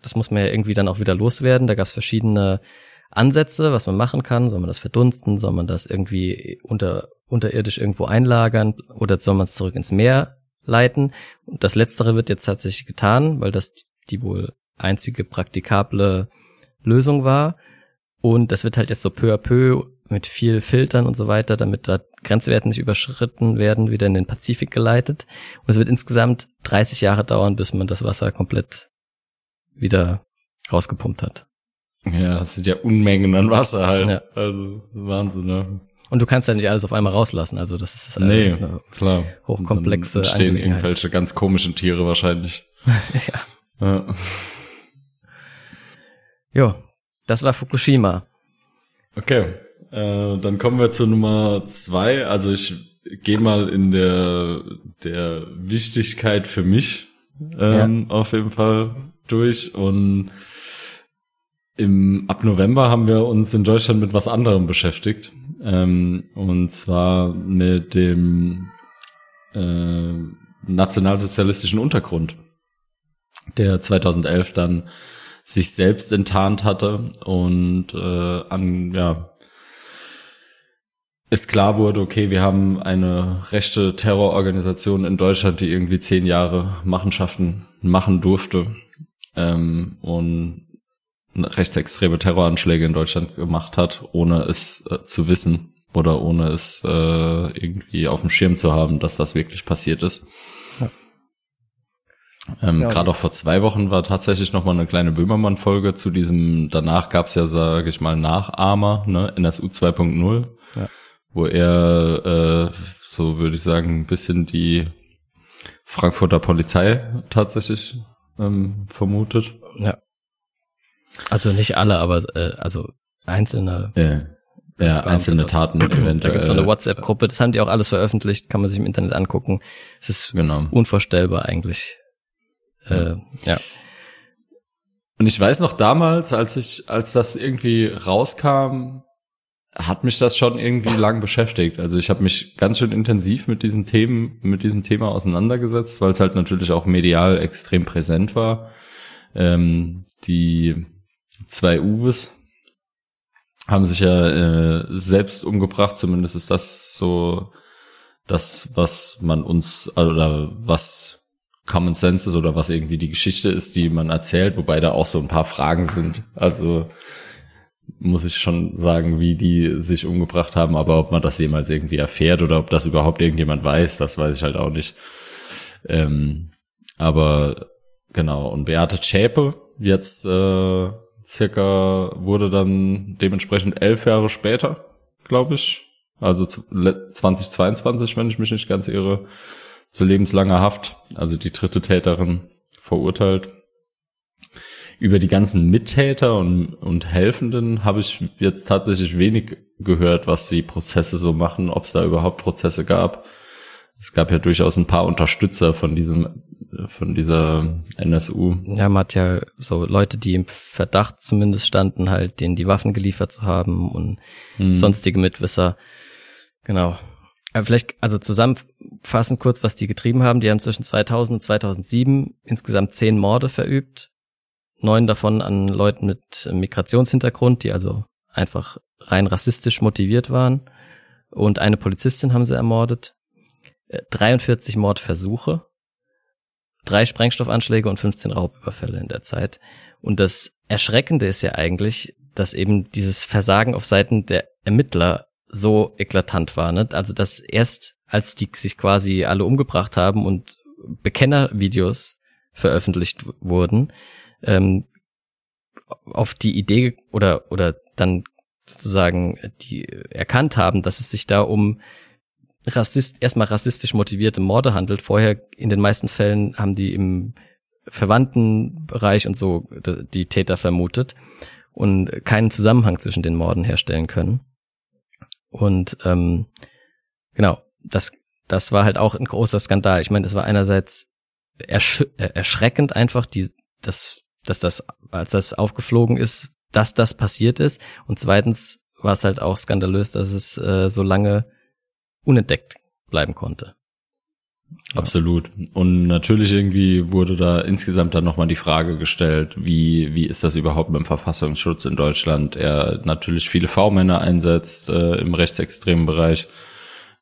das muss man ja irgendwie dann auch wieder loswerden. Da gab es verschiedene Ansätze, was man machen kann. Soll man das verdunsten? Soll man das irgendwie unter, unterirdisch irgendwo einlagern? Oder soll man es zurück ins Meer leiten? Und das Letztere wird jetzt tatsächlich getan, weil das die wohl einzige praktikable Lösung war. Und das wird halt jetzt so peu à peu mit viel Filtern und so weiter, damit da Grenzwerte nicht überschritten werden, wieder in den Pazifik geleitet. Und es wird insgesamt 30 Jahre dauern, bis man das Wasser komplett wieder rausgepumpt hat. Ja, das sind ja Unmengen an Wasser halt. Ja. Also Wahnsinn, ne? Und du kannst ja nicht alles auf einmal rauslassen, also das ist eine, nee, klar. hochkomplexe stehen irgendwelche ganz komischen Tiere wahrscheinlich. ja. ja. Jo, das war Fukushima. Okay, äh, dann kommen wir zur Nummer zwei. Also ich gehe mal in der der Wichtigkeit für mich ähm, ja. auf jeden Fall durch und im, ab November haben wir uns in Deutschland mit was anderem beschäftigt. Ähm, und zwar mit dem äh, nationalsozialistischen Untergrund, der 2011 dann sich selbst enttarnt hatte und äh, an ja es klar wurde, okay, wir haben eine rechte Terrororganisation in Deutschland, die irgendwie zehn Jahre Machenschaften machen durfte ähm, und rechtsextreme Terroranschläge in Deutschland gemacht hat, ohne es äh, zu wissen oder ohne es äh, irgendwie auf dem Schirm zu haben, dass das wirklich passiert ist. Ja. Ähm, ja, Gerade auch vor zwei Wochen war tatsächlich noch mal eine kleine Böhmermann-Folge zu diesem, danach gab's ja, sage ich mal, Nachahmer, ne, NSU 2.0, ja. Wo er, äh, so würde ich sagen, ein bisschen die Frankfurter Polizei tatsächlich ähm, vermutet. Ja. Also nicht alle, aber äh, also einzelne. Ja, ja einzelne Taten eventuell. Da gibt so eine WhatsApp-Gruppe, das haben die auch alles veröffentlicht, kann man sich im Internet angucken. Es ist genau. unvorstellbar eigentlich. Äh, ja. Und ich weiß noch damals, als ich, als das irgendwie rauskam, hat mich das schon irgendwie lang beschäftigt. Also ich habe mich ganz schön intensiv mit diesem Themen, mit diesem Thema auseinandergesetzt, weil es halt natürlich auch medial extrem präsent war. Ähm, die zwei Uwes haben sich ja äh, selbst umgebracht, zumindest ist das so das, was man uns, oder was Common Sense ist oder was irgendwie die Geschichte ist, die man erzählt, wobei da auch so ein paar Fragen sind. Also muss ich schon sagen, wie die sich umgebracht haben, aber ob man das jemals irgendwie erfährt oder ob das überhaupt irgendjemand weiß, das weiß ich halt auch nicht. Ähm, aber genau, und Beate Zschäpe, jetzt äh, circa wurde dann dementsprechend elf Jahre später, glaube ich, also 2022, wenn ich mich nicht ganz irre, zu lebenslanger Haft, also die dritte Täterin verurteilt. Über die ganzen Mittäter und, und Helfenden habe ich jetzt tatsächlich wenig gehört, was die Prozesse so machen, ob es da überhaupt Prozesse gab. Es gab ja durchaus ein paar Unterstützer von diesem, von dieser NSU. Ja, man hat ja so Leute, die im Verdacht zumindest standen, halt denen die Waffen geliefert zu haben und hm. sonstige Mitwisser. Genau. Aber vielleicht, also zusammenfassend kurz, was die getrieben haben. Die haben zwischen 2000 und 2007 insgesamt zehn Morde verübt. Neun davon an Leuten mit Migrationshintergrund, die also einfach rein rassistisch motiviert waren. Und eine Polizistin haben sie ermordet. 43 äh, Mordversuche. Drei Sprengstoffanschläge und 15 Raubüberfälle in der Zeit. Und das Erschreckende ist ja eigentlich, dass eben dieses Versagen auf Seiten der Ermittler so eklatant war. Ne? Also dass erst als die sich quasi alle umgebracht haben und Bekennervideos veröffentlicht wurden, ähm, auf die Idee oder oder dann sozusagen die erkannt haben, dass es sich da um Rassist, erstmal rassistisch motivierte Morde handelt. Vorher in den meisten Fällen haben die im Verwandtenbereich und so die Täter vermutet und keinen Zusammenhang zwischen den Morden herstellen können. Und ähm, genau, das, das war halt auch ein großer Skandal. Ich meine, es war einerseits ersch äh, erschreckend einfach, die, das, dass das, als das aufgeflogen ist, dass das passiert ist. Und zweitens war es halt auch skandalös, dass es äh, so lange unentdeckt bleiben konnte. Absolut. Und natürlich irgendwie wurde da insgesamt dann nochmal die Frage gestellt, wie, wie ist das überhaupt mit dem Verfassungsschutz in Deutschland? Er natürlich viele V-Männer einsetzt äh, im rechtsextremen Bereich.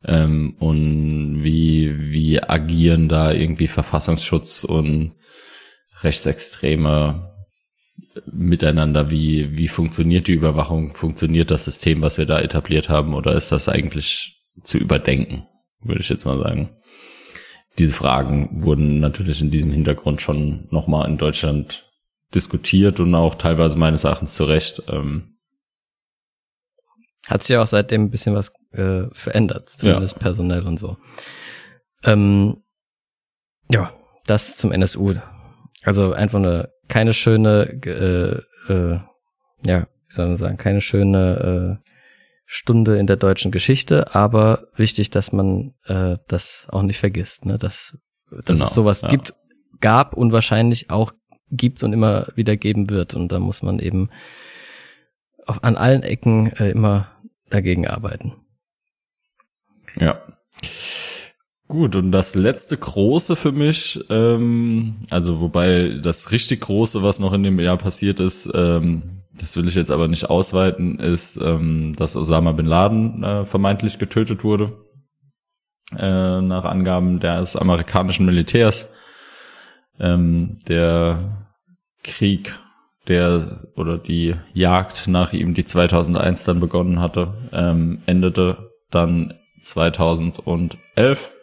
Ähm, und wie, wie agieren da irgendwie Verfassungsschutz und Rechtsextreme miteinander? Wie, wie funktioniert die Überwachung? Funktioniert das System, was wir da etabliert haben? Oder ist das eigentlich zu überdenken? Würde ich jetzt mal sagen diese Fragen wurden natürlich in diesem Hintergrund schon nochmal in Deutschland diskutiert und auch teilweise meines Erachtens zu Recht. Ähm, Hat sich ja auch seitdem ein bisschen was äh, verändert, zumindest ja. personell und so. Ähm, ja, das zum NSU. Also einfach eine keine schöne, äh, äh, ja, wie soll man sagen, keine schöne äh, Stunde in der deutschen Geschichte, aber wichtig, dass man äh, das auch nicht vergisst, ne? dass, dass genau, es sowas ja. gibt, gab und wahrscheinlich auch gibt und immer wieder geben wird. Und da muss man eben auf, an allen Ecken äh, immer dagegen arbeiten. Ja. Gut, und das letzte große für mich, ähm, also wobei das richtig große, was noch in dem Jahr passiert ist, ähm, das will ich jetzt aber nicht ausweiten, ist, ähm, dass Osama bin Laden äh, vermeintlich getötet wurde, äh, nach Angaben des amerikanischen Militärs. Ähm, der Krieg, der oder die Jagd nach ihm, die 2001 dann begonnen hatte, ähm, endete dann 2011.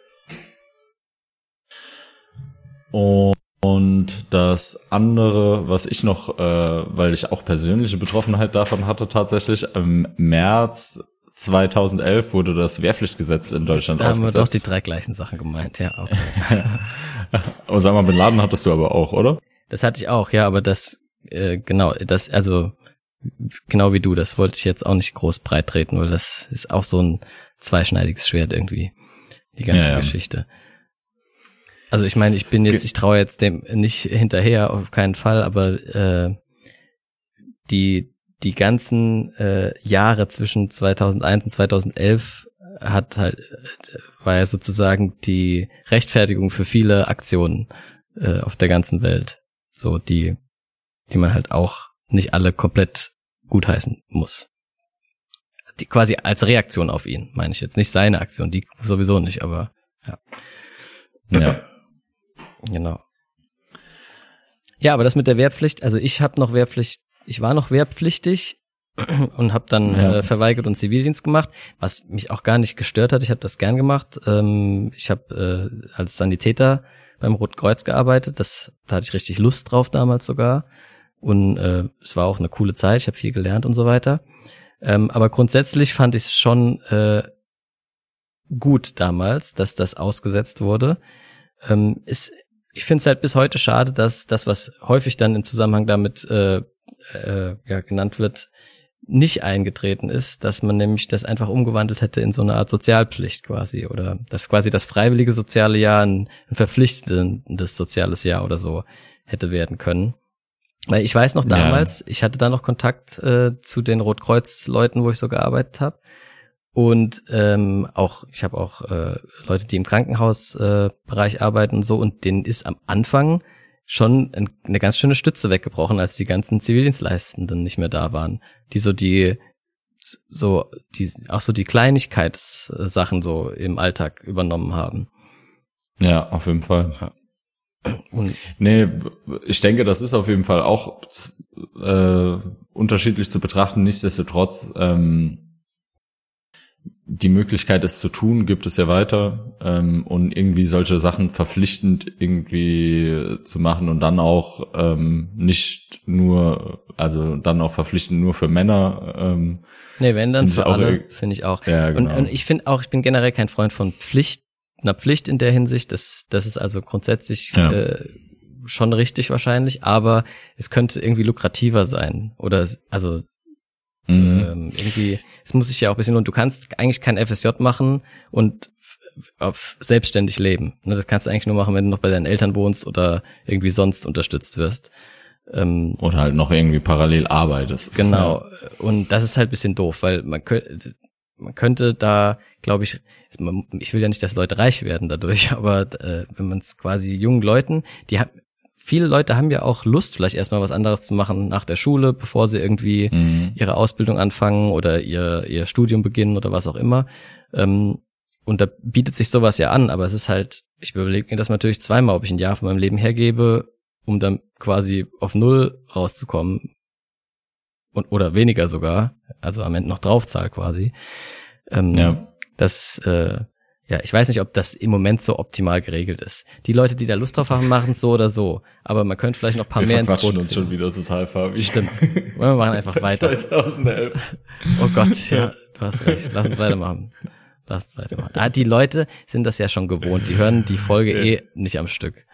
Und und das andere, was ich noch, äh, weil ich auch persönliche Betroffenheit davon hatte, tatsächlich im März 2011 wurde das Wehrpflichtgesetz in Deutschland da ausgesetzt. Da haben wir doch die drei gleichen Sachen gemeint, ja. Okay. Osama Bin Laden hattest du aber auch, oder? Das hatte ich auch, ja, aber das äh, genau, das, also genau wie du, das wollte ich jetzt auch nicht groß breit treten, weil das ist auch so ein zweischneidiges Schwert irgendwie, die ganze ja, ja. Geschichte. Also ich meine, ich bin jetzt, ich traue jetzt dem nicht hinterher, auf keinen Fall, aber äh, die die ganzen äh, Jahre zwischen 2001 und 2011 hat halt war ja sozusagen die Rechtfertigung für viele Aktionen äh, auf der ganzen Welt, so die die man halt auch nicht alle komplett gutheißen muss. Die quasi als Reaktion auf ihn, meine ich jetzt nicht seine Aktion, die sowieso nicht, aber ja. Ja. Genau. Ja, aber das mit der Wehrpflicht, also ich habe noch Wehrpflicht, ich war noch wehrpflichtig und habe dann ja. äh, verweigert und Zivildienst gemacht, was mich auch gar nicht gestört hat. Ich habe das gern gemacht. Ähm, ich habe äh, als Sanitäter beim Roten Kreuz gearbeitet. Das da hatte ich richtig Lust drauf damals sogar. Und äh, es war auch eine coole Zeit. Ich habe viel gelernt und so weiter. Ähm, aber grundsätzlich fand ich es schon äh, gut damals, dass das ausgesetzt wurde. Ähm, ist ich finde es halt bis heute schade, dass das, was häufig dann im Zusammenhang damit äh, äh, ja, genannt wird, nicht eingetreten ist, dass man nämlich das einfach umgewandelt hätte in so eine Art Sozialpflicht quasi oder dass quasi das freiwillige soziale Jahr ein, ein verpflichtendes soziales Jahr oder so hätte werden können. Weil ich weiß noch damals, ja. ich hatte da noch Kontakt äh, zu den Rotkreuz-Leuten, wo ich so gearbeitet habe. Und ähm, auch, ich habe auch äh, Leute, die im Krankenhausbereich äh, arbeiten und so, und denen ist am Anfang schon eine ganz schöne Stütze weggebrochen, als die ganzen Zivildienstleistenden nicht mehr da waren, die so die so die auch so die Kleinigkeitssachen so im Alltag übernommen haben. Ja, auf jeden Fall. Ja. Und nee, ich denke, das ist auf jeden Fall auch äh, unterschiedlich zu betrachten. Nichtsdestotrotz ähm, die Möglichkeit, es zu tun, gibt es ja weiter ähm, und irgendwie solche Sachen verpflichtend irgendwie zu machen und dann auch ähm, nicht nur, also dann auch verpflichtend nur für Männer. Ähm, nee, wenn dann für alle, finde ich auch. Ja, genau. und, und ich finde auch, ich bin generell kein Freund von Pflicht, einer Pflicht in der Hinsicht. Das, das ist also grundsätzlich ja. äh, schon richtig wahrscheinlich, aber es könnte irgendwie lukrativer sein oder also Mhm. Ähm, irgendwie, es muss sich ja auch ein bisschen und du kannst eigentlich kein FSJ machen und auf selbstständig leben. Ne, das kannst du eigentlich nur machen, wenn du noch bei deinen Eltern wohnst oder irgendwie sonst unterstützt wirst. Ähm, oder halt noch irgendwie parallel arbeitest. Genau. Und das ist halt bisschen doof, weil man könnte, man könnte da, glaube ich, ich will ja nicht, dass Leute reich werden dadurch, aber äh, wenn man es quasi jungen Leuten, die haben viele Leute haben ja auch Lust, vielleicht erstmal was anderes zu machen nach der Schule, bevor sie irgendwie mhm. ihre Ausbildung anfangen oder ihr, ihr Studium beginnen oder was auch immer. Ähm, und da bietet sich sowas ja an, aber es ist halt, ich überlege mir das natürlich zweimal, ob ich ein Jahr von meinem Leben hergebe, um dann quasi auf Null rauszukommen. Und, oder weniger sogar, also am Ende noch draufzahl quasi. Ähm, ja. Das, äh, ja, ich weiß nicht, ob das im Moment so optimal geregelt ist. Die Leute, die da Lust drauf haben, machen es so oder so. Aber man könnte vielleicht noch ein paar Wir mehr ins Brot uns schon wieder total, Fabi. Stimmt. Wir machen einfach weiter. 2011. Oh Gott, ja, du hast recht. Lass uns weitermachen. Lass uns weitermachen. Ah, die Leute sind das ja schon gewohnt. Die hören die Folge nee. eh nicht am Stück.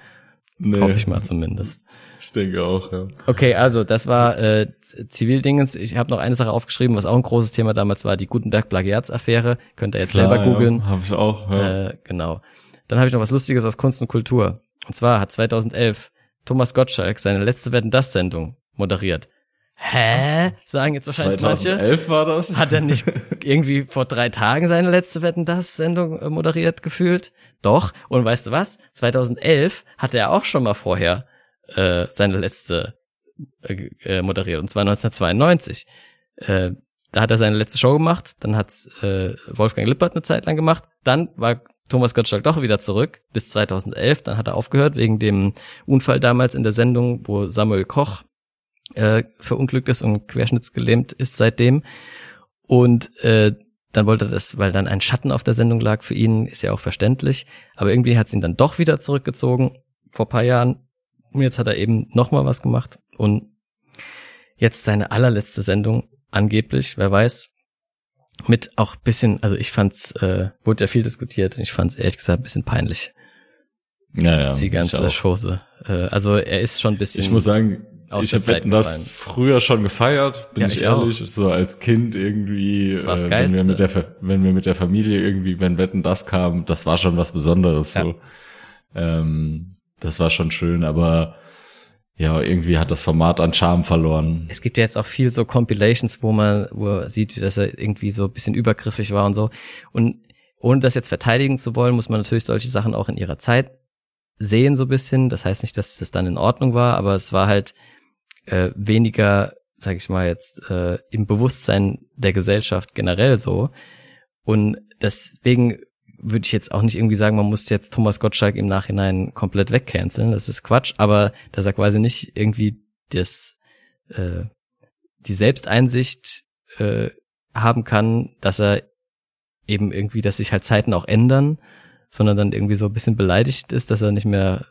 Nee. Hoffe ich mal zumindest. Ich denke auch, ja. Okay, also das war äh, Zivildingens. Ich habe noch eine Sache aufgeschrieben, was auch ein großes Thema damals war, die Gutenberg-Plagiatsaffäre. Könnt ihr jetzt Klar, selber googeln. Ja, habe ich auch, ja. Äh, genau. Dann habe ich noch was Lustiges aus Kunst und Kultur. Und zwar hat 2011 Thomas Gottschalk seine letzte Wetten das Sendung moderiert. Hä? Sagen jetzt wahrscheinlich 2011 manche. war das? Hat er nicht irgendwie vor drei Tagen seine letzte Wetten das Sendung äh, moderiert gefühlt? Doch. Und weißt du was? 2011 hat er auch schon mal vorher äh, seine letzte äh, äh, moderiert, und zwar 1992. Äh, da hat er seine letzte Show gemacht, dann hat äh, Wolfgang Lippert eine Zeit lang gemacht, dann war Thomas Gottschalk doch wieder zurück bis 2011, dann hat er aufgehört wegen dem Unfall damals in der Sendung, wo Samuel Koch äh, verunglückt ist und querschnittsgelähmt ist seitdem. Und äh, dann wollte er das, weil dann ein Schatten auf der Sendung lag für ihn, ist ja auch verständlich. Aber irgendwie hat es ihn dann doch wieder zurückgezogen vor paar Jahren. Und jetzt hat er eben nochmal was gemacht und jetzt seine allerletzte Sendung angeblich, wer weiß, mit auch bisschen, also ich fand's, äh, wurde ja viel diskutiert und ich fand's ehrlich gesagt ein bisschen peinlich. Ja, ja. Die ganze Chose. Äh, also er ist schon ein bisschen. Ich muss sagen, ich habe das früher schon gefeiert, bin ja, ich, ich ehrlich, auch. so als Kind irgendwie, das äh, wenn wir mit der wenn wir mit der Familie irgendwie, wenn Wetten das kam, das war schon was Besonderes. Ja. So, ähm, das war schon schön, aber ja, irgendwie hat das Format an Charme verloren. Es gibt ja jetzt auch viel so Compilations, wo man, wo man sieht, dass er irgendwie so ein bisschen übergriffig war und so. Und ohne das jetzt verteidigen zu wollen, muss man natürlich solche Sachen auch in ihrer Zeit sehen, so ein bisschen. Das heißt nicht, dass das dann in Ordnung war, aber es war halt äh, weniger, sag ich mal jetzt, äh, im Bewusstsein der Gesellschaft generell so. Und deswegen würde ich jetzt auch nicht irgendwie sagen, man muss jetzt Thomas Gottschalk im Nachhinein komplett wegcanceln. Das ist Quatsch, aber dass er quasi nicht irgendwie das, äh, die Selbsteinsicht äh, haben kann, dass er eben irgendwie, dass sich halt Zeiten auch ändern, sondern dann irgendwie so ein bisschen beleidigt ist, dass er nicht mehr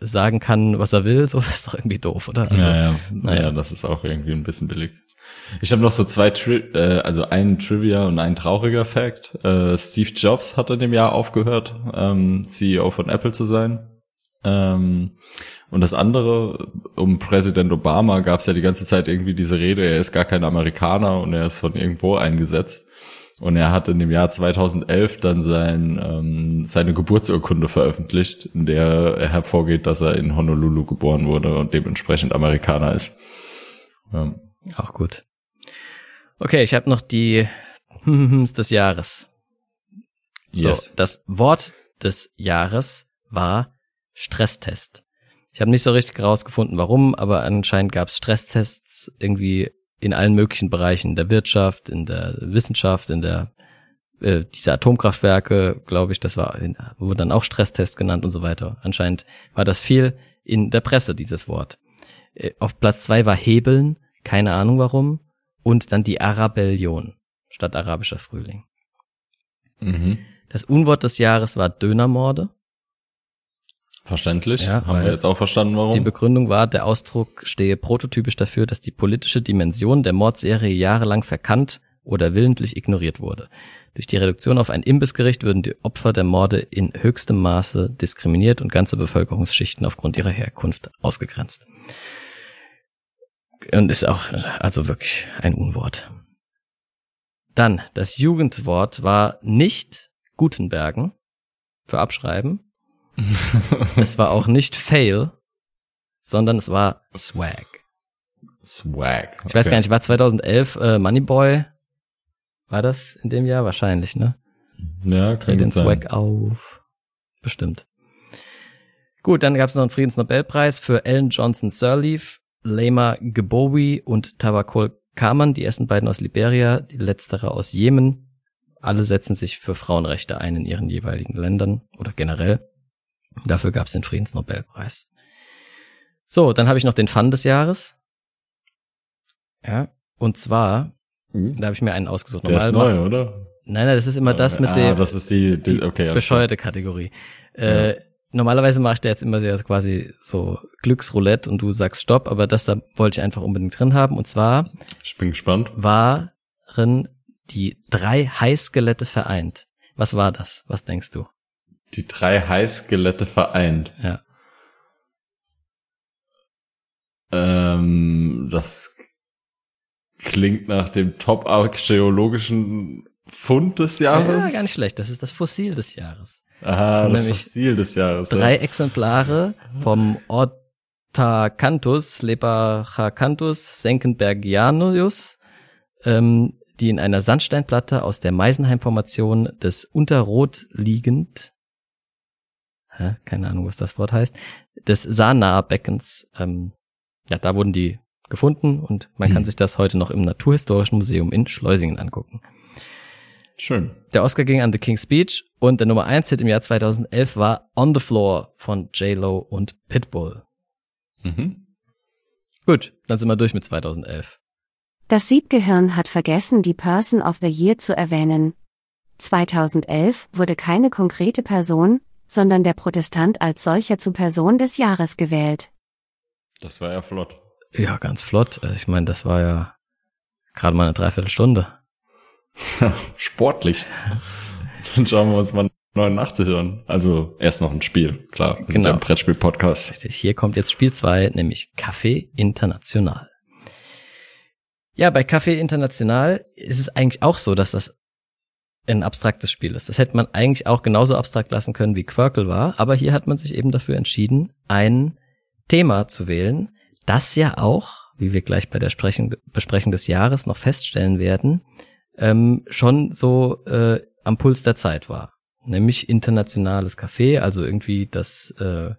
sagen kann, was er will, so ist doch irgendwie doof, oder? Also, ja, ja. Naja, das ist auch irgendwie ein bisschen billig. Ich habe noch so zwei, Tri äh, also einen Trivia und ein trauriger Fact. Äh, Steve Jobs hat in dem Jahr aufgehört, ähm, CEO von Apple zu sein. Ähm, und das andere, um Präsident Obama gab es ja die ganze Zeit irgendwie diese Rede, er ist gar kein Amerikaner und er ist von irgendwo eingesetzt. Und er hat in dem Jahr 2011 dann sein, ähm, seine Geburtsurkunde veröffentlicht, in der hervorgeht, dass er in Honolulu geboren wurde und dementsprechend Amerikaner ist. Ja. Auch gut. Okay, ich habe noch die des Jahres. Yes. So, das Wort des Jahres war Stresstest. Ich habe nicht so richtig herausgefunden, warum, aber anscheinend gab es Stresstests irgendwie in allen möglichen Bereichen, in der Wirtschaft, in der Wissenschaft, in der äh, diese Atomkraftwerke, glaube ich, das war wurde dann auch Stresstest genannt und so weiter. Anscheinend war das viel in der Presse dieses Wort. Äh, auf Platz zwei war Hebeln, keine Ahnung warum. Und dann die Arabellion statt arabischer Frühling. Mhm. Das Unwort des Jahres war Dönermorde. Verständlich. Ja, Haben wir jetzt auch verstanden, warum. Die Begründung war, der Ausdruck stehe prototypisch dafür, dass die politische Dimension der Mordserie jahrelang verkannt oder willentlich ignoriert wurde. Durch die Reduktion auf ein Imbissgericht würden die Opfer der Morde in höchstem Maße diskriminiert und ganze Bevölkerungsschichten aufgrund ihrer Herkunft ausgegrenzt und ist auch also wirklich ein Unwort. Dann, das Jugendwort war nicht Gutenbergen für Abschreiben. es war auch nicht Fail, sondern es war Swag. Swag. Okay. Ich weiß gar nicht, war 2011 äh, Moneyboy? War das in dem Jahr? Wahrscheinlich, ne? Ja, kann Dreh den Swag auf. Bestimmt. Gut, dann gab es noch einen Friedensnobelpreis für Ellen Johnson Sirleaf Lema Gebowi und Tawakol Kaman, die ersten beiden aus Liberia, die letztere aus Jemen. Alle setzen sich für Frauenrechte ein in ihren jeweiligen Ländern oder generell. Dafür gab es den Friedensnobelpreis. So, dann habe ich noch den Fun des Jahres. Ja, und zwar, mhm. da habe ich mir einen ausgesucht. Der ist neu, oder? Nein, nein, das ist immer das mit ah, dem. Das ist die, die, okay, bescheuerte Kategorie. Äh, ja normalerweise mache ich da jetzt immer so quasi so Glücksroulette und du sagst Stopp, aber das da wollte ich einfach unbedingt drin haben. Und zwar ich bin gespannt. waren die drei Heißskelette vereint. Was war das? Was denkst du? Die drei Heißskelette vereint. Ja. Ähm, das klingt nach dem top-archäologischen Fund des Jahres. Ja, gar nicht schlecht. Das ist das Fossil des Jahres. Aha, das Fossil des Jahres. Drei ja. Exemplare vom Ortacanthus, Lepachacanthus Senckenbergianus, ähm, die in einer Sandsteinplatte aus der Meisenheim-Formation des Unterrot liegend, hä, keine Ahnung, was das Wort heißt, des Sana-Beckens, ähm, ja, da wurden die gefunden und man hm. kann sich das heute noch im Naturhistorischen Museum in Schleusingen angucken. Schön. Der Oscar ging an The King's Speech und der Nummer 1 Hit im Jahr 2011 war On the Floor von J-Lo und Pitbull. Mhm. Gut, dann sind wir durch mit 2011. Das Siebgehirn hat vergessen, die Person of the Year zu erwähnen. 2011 wurde keine konkrete Person, sondern der Protestant als solcher zu Person des Jahres gewählt. Das war ja flott. Ja, ganz flott. Ich meine, das war ja gerade mal eine Dreiviertelstunde. Sportlich. Dann schauen wir uns mal 89 an. Also erst noch ein Spiel, klar. Wir genau. ein Brettspiel-Podcast. Richtig, hier kommt jetzt Spiel zwei, nämlich Café International. Ja, bei Café International ist es eigentlich auch so, dass das ein abstraktes Spiel ist. Das hätte man eigentlich auch genauso abstrakt lassen können, wie Quirkle war, aber hier hat man sich eben dafür entschieden, ein Thema zu wählen, das ja auch, wie wir gleich bei der Besprechung des Jahres noch feststellen werden, ähm, schon so äh, am Puls der Zeit war nämlich internationales Café, also irgendwie das äh,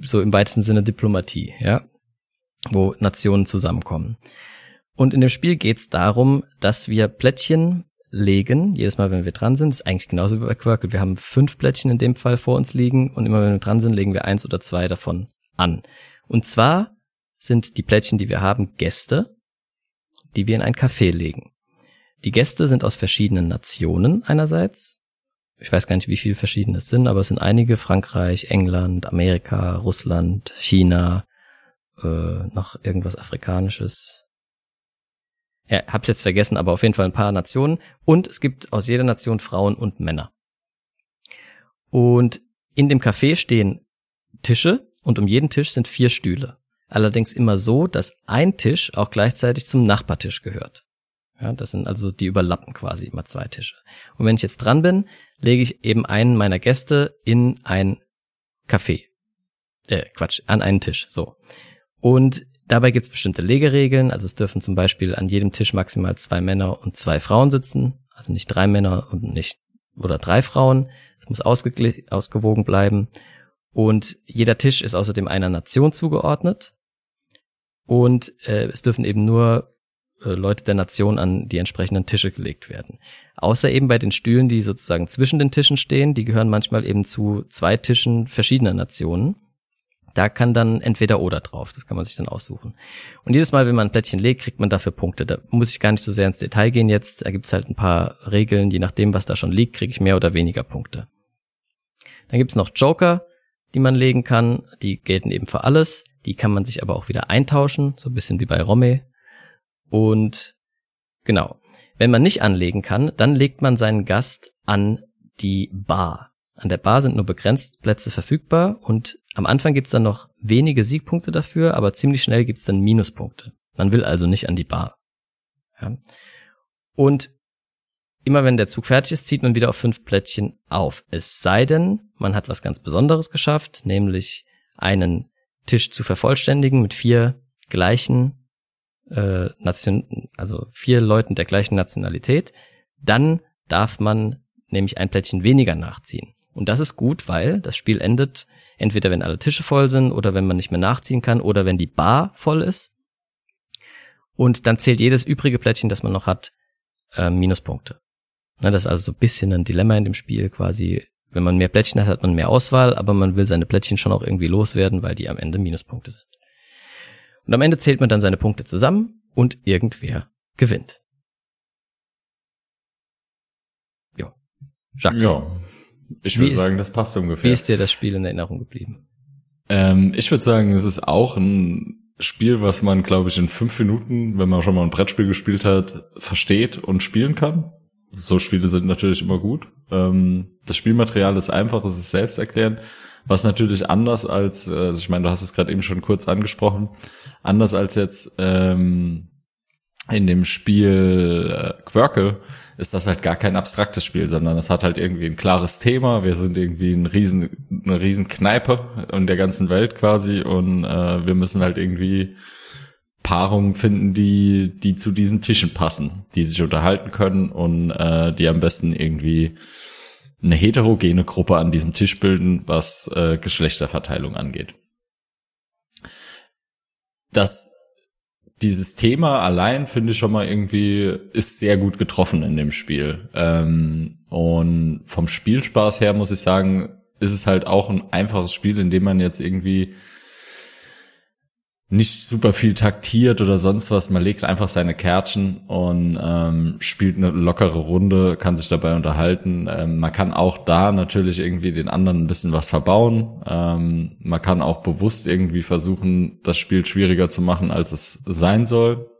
so im weitesten Sinne Diplomatie, ja, wo Nationen zusammenkommen. Und in dem Spiel geht es darum, dass wir Plättchen legen, jedes Mal, wenn wir dran sind, ist eigentlich genauso wie bei Quirkle. Wir haben fünf Plättchen in dem Fall vor uns liegen und immer wenn wir dran sind, legen wir eins oder zwei davon an. Und zwar sind die Plättchen, die wir haben, Gäste, die wir in ein Café legen. Die Gäste sind aus verschiedenen Nationen einerseits, ich weiß gar nicht, wie viele verschiedene es sind, aber es sind einige, Frankreich, England, Amerika, Russland, China, äh, noch irgendwas Afrikanisches. Ja, hab's jetzt vergessen, aber auf jeden Fall ein paar Nationen. Und es gibt aus jeder Nation Frauen und Männer. Und in dem Café stehen Tische und um jeden Tisch sind vier Stühle. Allerdings immer so, dass ein Tisch auch gleichzeitig zum Nachbartisch gehört. Ja, das sind also die überlappen quasi immer zwei Tische. Und wenn ich jetzt dran bin, lege ich eben einen meiner Gäste in ein Café. Äh, Quatsch, an einen Tisch, so. Und dabei gibt es bestimmte Legeregeln, also es dürfen zum Beispiel an jedem Tisch maximal zwei Männer und zwei Frauen sitzen, also nicht drei Männer und nicht, oder drei Frauen. Es muss ausgewogen bleiben. Und jeder Tisch ist außerdem einer Nation zugeordnet. Und äh, es dürfen eben nur Leute der Nation an die entsprechenden Tische gelegt werden. Außer eben bei den Stühlen, die sozusagen zwischen den Tischen stehen, die gehören manchmal eben zu zwei Tischen verschiedener Nationen. Da kann dann entweder oder drauf, das kann man sich dann aussuchen. Und jedes Mal, wenn man ein Plättchen legt, kriegt man dafür Punkte. Da muss ich gar nicht so sehr ins Detail gehen jetzt. Da gibt's halt ein paar Regeln, je nachdem, was da schon liegt, kriege ich mehr oder weniger Punkte. Dann gibt's noch Joker, die man legen kann. Die gelten eben für alles. Die kann man sich aber auch wieder eintauschen, so ein bisschen wie bei Romme. Und genau, wenn man nicht anlegen kann, dann legt man seinen Gast an die Bar. An der Bar sind nur begrenzt Plätze verfügbar und am Anfang gibt's dann noch wenige Siegpunkte dafür, aber ziemlich schnell gibt's dann Minuspunkte. Man will also nicht an die Bar. Ja. Und immer wenn der Zug fertig ist, zieht man wieder auf fünf Plättchen auf. Es sei denn, man hat was ganz Besonderes geschafft, nämlich einen Tisch zu vervollständigen mit vier gleichen äh, Nation, also vier Leuten der gleichen Nationalität, dann darf man nämlich ein Plättchen weniger nachziehen. Und das ist gut, weil das Spiel endet entweder wenn alle Tische voll sind oder wenn man nicht mehr nachziehen kann oder wenn die Bar voll ist. Und dann zählt jedes übrige Plättchen, das man noch hat, äh, Minuspunkte. Na, das ist also so ein bisschen ein Dilemma in dem Spiel quasi. Wenn man mehr Plättchen hat, hat man mehr Auswahl, aber man will seine Plättchen schon auch irgendwie loswerden, weil die am Ende Minuspunkte sind. Und am Ende zählt man dann seine Punkte zusammen und irgendwer gewinnt. Ja. Jacques. Ja. Ich würde sagen, das passt ungefähr. Wie ist dir das Spiel in Erinnerung geblieben? Ähm, ich würde sagen, es ist auch ein Spiel, was man, glaube ich, in fünf Minuten, wenn man schon mal ein Brettspiel gespielt hat, versteht und spielen kann. So Spiele sind natürlich immer gut. Ähm, das Spielmaterial ist einfach, es ist selbsterklärend. Was natürlich anders als, also ich meine, du hast es gerade eben schon kurz angesprochen, anders als jetzt ähm, in dem Spiel äh, Quirkle ist das halt gar kein abstraktes Spiel, sondern es hat halt irgendwie ein klares Thema. Wir sind irgendwie ein riesen, eine riesen Kneipe in der ganzen Welt quasi und äh, wir müssen halt irgendwie Paarungen finden, die, die zu diesen Tischen passen, die sich unterhalten können und äh, die am besten irgendwie eine heterogene Gruppe an diesem Tisch bilden, was äh, Geschlechterverteilung angeht. Das dieses Thema allein finde ich schon mal irgendwie ist sehr gut getroffen in dem Spiel. Ähm, und vom Spielspaß her muss ich sagen, ist es halt auch ein einfaches Spiel, in dem man jetzt irgendwie nicht super viel taktiert oder sonst was. Man legt einfach seine Kärtchen und ähm, spielt eine lockere Runde, kann sich dabei unterhalten. Ähm, man kann auch da natürlich irgendwie den anderen ein bisschen was verbauen. Ähm, man kann auch bewusst irgendwie versuchen, das Spiel schwieriger zu machen, als es sein soll.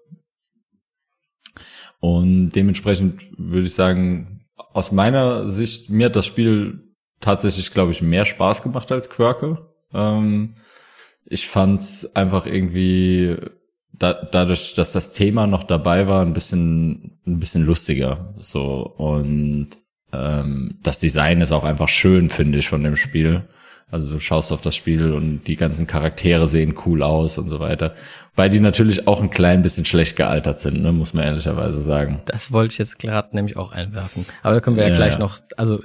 Und dementsprechend würde ich sagen, aus meiner Sicht, mir hat das Spiel tatsächlich, glaube ich, mehr Spaß gemacht als Quirke. Ähm, ich fand's einfach irgendwie da, dadurch, dass das Thema noch dabei war, ein bisschen, ein bisschen lustiger. So und ähm, das Design ist auch einfach schön, finde ich, von dem Spiel. Also du schaust auf das Spiel und die ganzen Charaktere sehen cool aus und so weiter. Weil die natürlich auch ein klein bisschen schlecht gealtert sind, ne, muss man ehrlicherweise sagen. Das wollte ich jetzt gerade nämlich auch einwerfen. Aber da können wir ja, ja gleich noch, also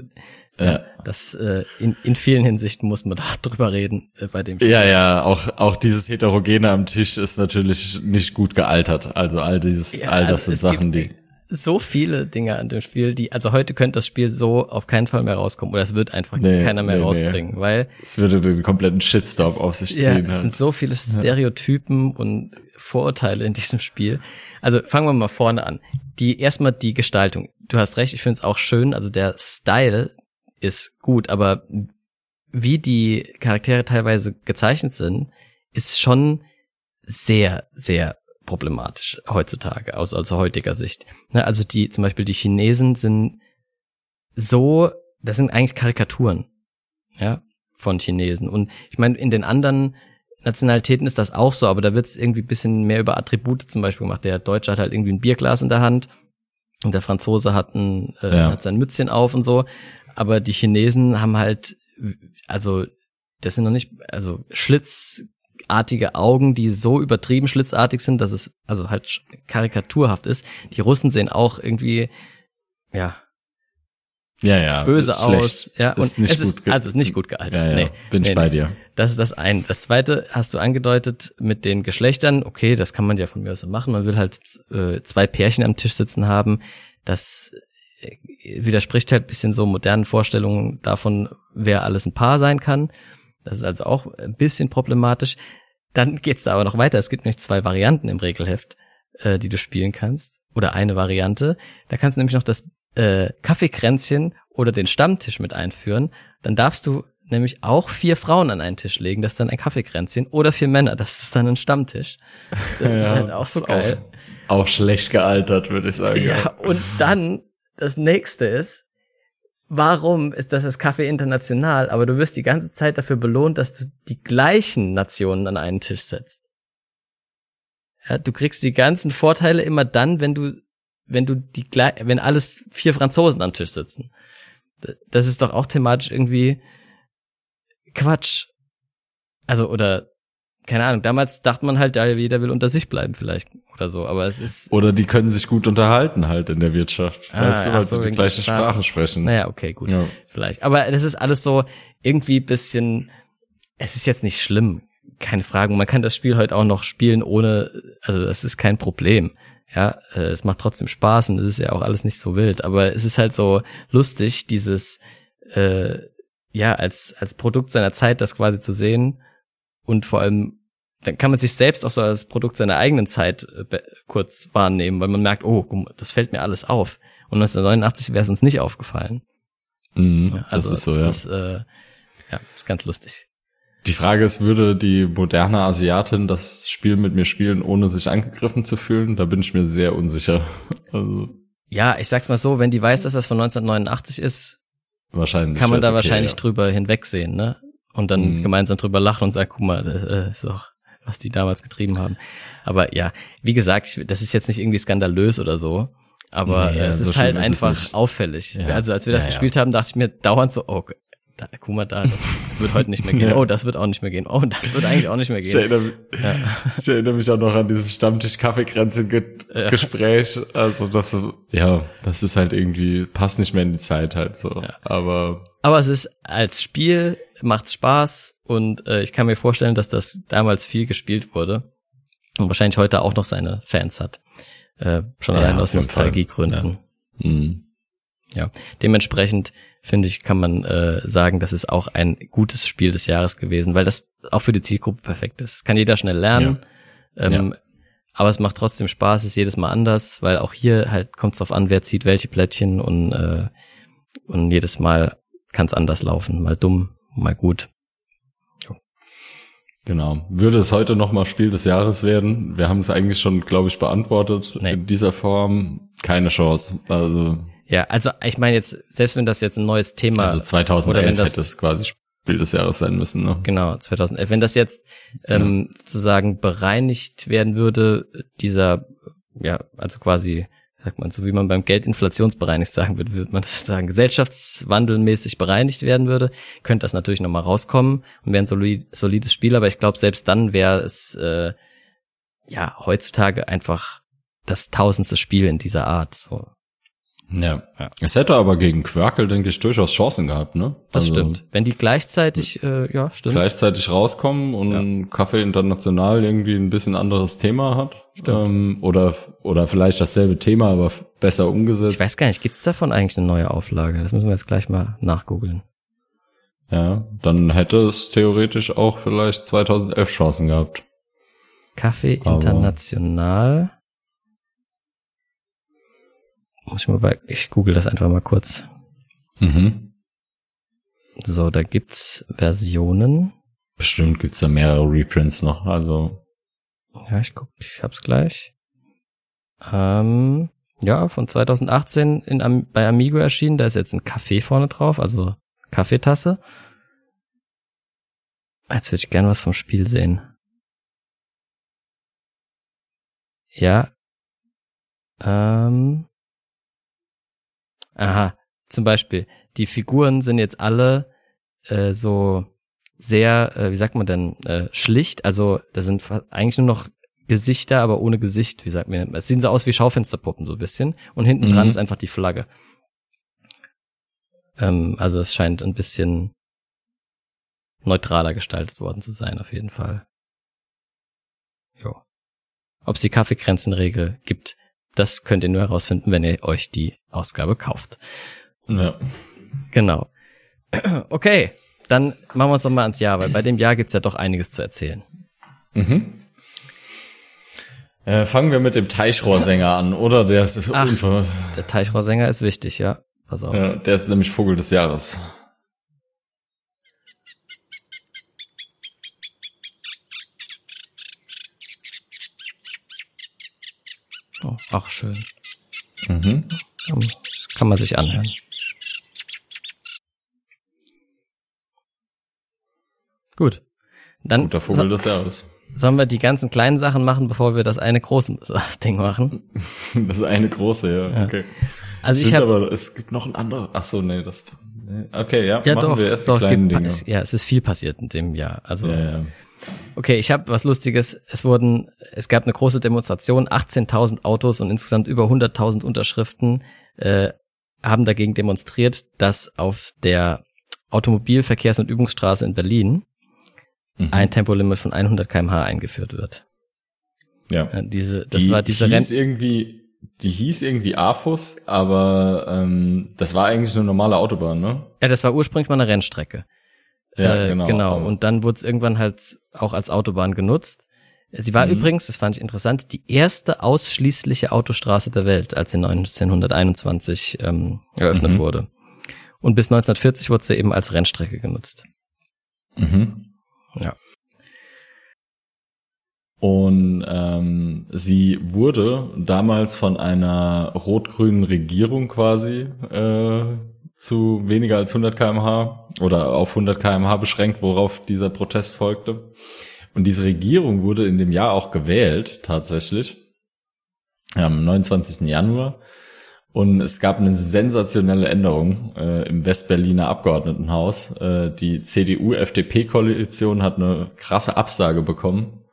ja. Das äh, in, in vielen Hinsichten muss man da drüber reden äh, bei dem Spiel. Ja, ja, auch auch dieses Heterogene am Tisch ist natürlich nicht gut gealtert. Also all dieses, ja, all das also sind Sachen, die so viele Dinge an dem Spiel, die, also heute könnte das Spiel so auf keinen Fall mehr rauskommen oder es wird einfach nee, keiner mehr nee, rausbringen, nee. weil. Es würde den kompletten Shitstorm auf sich ziehen. Ja, es sind so viele Stereotypen ja. und Vorurteile in diesem Spiel. Also fangen wir mal vorne an. Die, erstmal die Gestaltung. Du hast recht, ich finde es auch schön, also der Style ist gut, aber wie die Charaktere teilweise gezeichnet sind, ist schon sehr, sehr problematisch heutzutage, aus also heutiger Sicht. Ne, also die, zum Beispiel die Chinesen sind so, das sind eigentlich Karikaturen, ja, von Chinesen. Und ich meine, in den anderen Nationalitäten ist das auch so, aber da wird es irgendwie bisschen mehr über Attribute zum Beispiel gemacht. Der Deutsche hat halt irgendwie ein Bierglas in der Hand und der Franzose hat, ein, äh, ja. hat sein Mützchen auf und so. Aber die Chinesen haben halt, also das sind noch nicht, also Schlitz artige Augen, die so übertrieben schlitzartig sind, dass es also halt karikaturhaft ist. Die Russen sehen auch irgendwie, ja, ja, ja, böse aus. Ja, und ist es ist, also ist nicht gut gealtert. Ja, ja, nee, bin ich nee, bei dir. Das ist das eine. Das zweite hast du angedeutet mit den Geschlechtern. Okay, das kann man ja von mir aus so machen. Man will halt äh, zwei Pärchen am Tisch sitzen haben. Das widerspricht halt bisschen so modernen Vorstellungen davon, wer alles ein Paar sein kann. Das ist also auch ein bisschen problematisch. Dann geht's da aber noch weiter. Es gibt nämlich zwei Varianten im Regelheft, äh, die du spielen kannst. Oder eine Variante. Da kannst du nämlich noch das äh, Kaffeekränzchen oder den Stammtisch mit einführen. Dann darfst du nämlich auch vier Frauen an einen Tisch legen. Das ist dann ein Kaffeekränzchen. Oder vier Männer. Das ist dann ein Stammtisch. Das ja, ist halt auch so geil. Auch, auch schlecht gealtert, würde ich sagen. Ja, und dann das nächste ist, warum ist das das Kaffee international, aber du wirst die ganze Zeit dafür belohnt, dass du die gleichen Nationen an einen Tisch setzt. Ja, du kriegst die ganzen Vorteile immer dann, wenn du, wenn du die, wenn alles vier Franzosen am Tisch sitzen. Das ist doch auch thematisch irgendwie Quatsch. Also, oder keine Ahnung, damals dachte man halt, ja, jeder will unter sich bleiben vielleicht oder so, aber es ist. Oder die können sich gut unterhalten halt in der Wirtschaft. Ah, weißt du, weil so, sie die gleiche Sprache. Sprache sprechen. Naja, okay, gut. Ja. Vielleicht. Aber das ist alles so irgendwie bisschen, es ist jetzt nicht schlimm. Keine Frage. Man kann das Spiel heute auch noch spielen ohne, also das ist kein Problem. Ja, äh, es macht trotzdem Spaß und es ist ja auch alles nicht so wild. Aber es ist halt so lustig, dieses, äh, ja, als, als Produkt seiner Zeit das quasi zu sehen und vor allem dann kann man sich selbst auch so als Produkt seiner eigenen Zeit äh, kurz wahrnehmen, weil man merkt, oh, das fällt mir alles auf. Und 1989 wäre es uns nicht aufgefallen. Mhm, ja, also das ist so, das ja. Ist, äh, ja, ist ganz lustig. Die Frage ist, würde die moderne Asiatin das Spiel mit mir spielen, ohne sich angegriffen zu fühlen? Da bin ich mir sehr unsicher. Also ja, ich sag's mal so, wenn die weiß, dass das von 1989 ist, wahrscheinlich kann man da okay, wahrscheinlich ja. drüber hinwegsehen, ne? und dann mhm. gemeinsam drüber lachen und sagen, guck mal, das äh, ist doch, was die damals getrieben haben. Aber ja, wie gesagt, das ist jetzt nicht irgendwie skandalös oder so. Aber nee, es so ist halt einfach ist auffällig. Ja. Also als wir das ja, gespielt ja. haben, dachte ich mir dauernd so, oh, da, guck mal da, das wird heute nicht mehr gehen. Oh, das wird auch nicht mehr gehen. Oh, das wird eigentlich auch nicht mehr gehen. Ich erinnere, ich erinnere mich auch noch an dieses Stammtisch-Kaffeegrenze-Gespräch. Ja. Also das, ja, das ist halt irgendwie, passt nicht mehr in die Zeit halt so. Aber, aber es ist als Spiel macht's Spaß und äh, ich kann mir vorstellen, dass das damals viel gespielt wurde und wahrscheinlich heute auch noch seine Fans hat. Äh, schon allein aus Nostalgiegründen. Ja. Mhm. ja, dementsprechend finde ich, kann man äh, sagen, das ist auch ein gutes Spiel des Jahres gewesen, weil das auch für die Zielgruppe perfekt ist. Das kann jeder schnell lernen. Ja. Ähm, ja. Aber es macht trotzdem Spaß, ist jedes Mal anders, weil auch hier halt kommt es darauf an, wer zieht welche Plättchen und, äh, und jedes Mal kann es anders laufen. Mal dumm, mal gut. Genau. Würde es heute nochmal Spiel des Jahres werden? Wir haben es eigentlich schon, glaube ich, beantwortet. Nee. In dieser Form keine Chance. Also Ja, also ich meine jetzt, selbst wenn das jetzt ein neues Thema Also 2011 wenn das- hätte es quasi Spiel des Jahres sein müssen, ne? Genau, 2011. Wenn das jetzt ähm, sozusagen bereinigt werden würde, dieser, ja, also quasi, sagt man, so wie man beim Geld inflationsbereinigt sagen würde, würde man das sagen, gesellschaftswandelmäßig bereinigt werden würde, könnte das natürlich nochmal rauskommen und wäre ein solid, solides Spiel, aber ich glaube, selbst dann wäre es äh, ja heutzutage einfach das tausendste Spiel in dieser Art. So. Ja. Ja. Es hätte aber gegen Quirkel, denke ich, durchaus Chancen gehabt, ne? Das Also stimmt. Wenn die gleichzeitig, äh, ja, stimmt. Gleichzeitig rauskommen und Kaffee International irgendwie ein bisschen anderes Thema hat. Ähm, oder, oder vielleicht dasselbe Thema, aber besser umgesetzt. Ich weiß gar nicht, gibt's davon eigentlich eine neue Auflage? Das müssen wir jetzt gleich mal nachgoogeln. Ja, dann hätte es theoretisch auch vielleicht 2011 Chancen gehabt. Kaffee Aber- International. Muss ich mal bei, ich google das einfach mal kurz. Mhm. So, da gibt's Versionen. Bestimmt gibt's da mehrere Reprints noch. Also, Ja, ich guck, ich hab's gleich. Ähm, ja, von 2018 in, bei Amigo erschienen. Da ist jetzt ein Kaffee vorne drauf, also Kaffeetasse. Jetzt würde ich gern was vom Spiel sehen. Ja. Ähm. Aha, zum Beispiel, die Figuren sind jetzt alle äh, so sehr, äh, wie sagt man denn, äh, schlicht. Also da sind eigentlich nur noch Gesichter, aber ohne Gesicht, wie sagt man. Es sehen so aus wie Schaufensterpuppen so ein bisschen. Und hinten dran Mhm. ist einfach die Flagge. Ähm, also es scheint ein bisschen neutraler gestaltet worden zu sein, auf jeden Fall. Jo. Ob es die Kaffeekränzenregel gibt, das könnt ihr nur herausfinden, wenn ihr euch die Ausgabe kauft. ja. Genau. Okay, dann machen wir uns doch mal ans Jahr, weil bei dem Jahr gibt's ja doch einiges zu erzählen. Mhm. Äh, fangen wir mit dem Teichrohrsänger an, oder? Der ist, Ach. unver Der Teichrohrsänger ist wichtig, ja. Pass auf. ja, der ist nämlich Vogel des Jahres. Oh, auch schön. Mhm. Das kann man sich anhören. Gut. Dann Guter Vogel des Jahres. sollen wir die ganzen kleinen Sachen machen, bevor wir das eine große Ding machen. Das eine große, ja. Ja. Okay. Also Sind ich habe aber, es gibt noch ein anderes. Ach so, nee, das. nee. Okay, ja, ja machen doch, wir erst doch die es kleinen gibt, Dinge. es, ja, es ist viel passiert in dem Jahr. Also Ja, ja. Okay, ich habe was Lustiges. Es wurden, es gab eine große Demonstration, 18.000 Autos und insgesamt über 100.000 Unterschriften äh, haben dagegen demonstriert, dass auf der Automobilverkehrs- und Übungsstraße in Berlin Mhm. ein Tempolimit von 100 km/h eingeführt wird. ja. Ja, diese, das die war diese hieß Renn irgendwie, die hieß irgendwie AFUS, aber ähm, das war eigentlich eine normale Autobahn, ne? ja, das war ursprünglich mal eine Rennstrecke. Ja, Äh, genau. genau. Und dann wurde es irgendwann halt auch als Autobahn genutzt. Sie war Mhm. übrigens, das fand ich interessant, die erste ausschließliche Autostraße der Welt, als sie 1921 ähm, eröffnet Mhm. wurde. Und bis 1940 wurde sie eben als Rennstrecke genutzt. Mhm. Ja. Und ähm, sie wurde damals von einer rot-grünen Regierung quasi äh, zu weniger als 100 kmh oder auf 100 kmh beschränkt, worauf dieser Protest folgte. Und diese Regierung wurde in dem Jahr auch gewählt, tatsächlich, am 29. Januar. Und es gab eine sensationelle Änderung äh, im Westberliner Abgeordnetenhaus. Äh, die CDU-FDP-Koalition hat eine krasse Absage bekommen.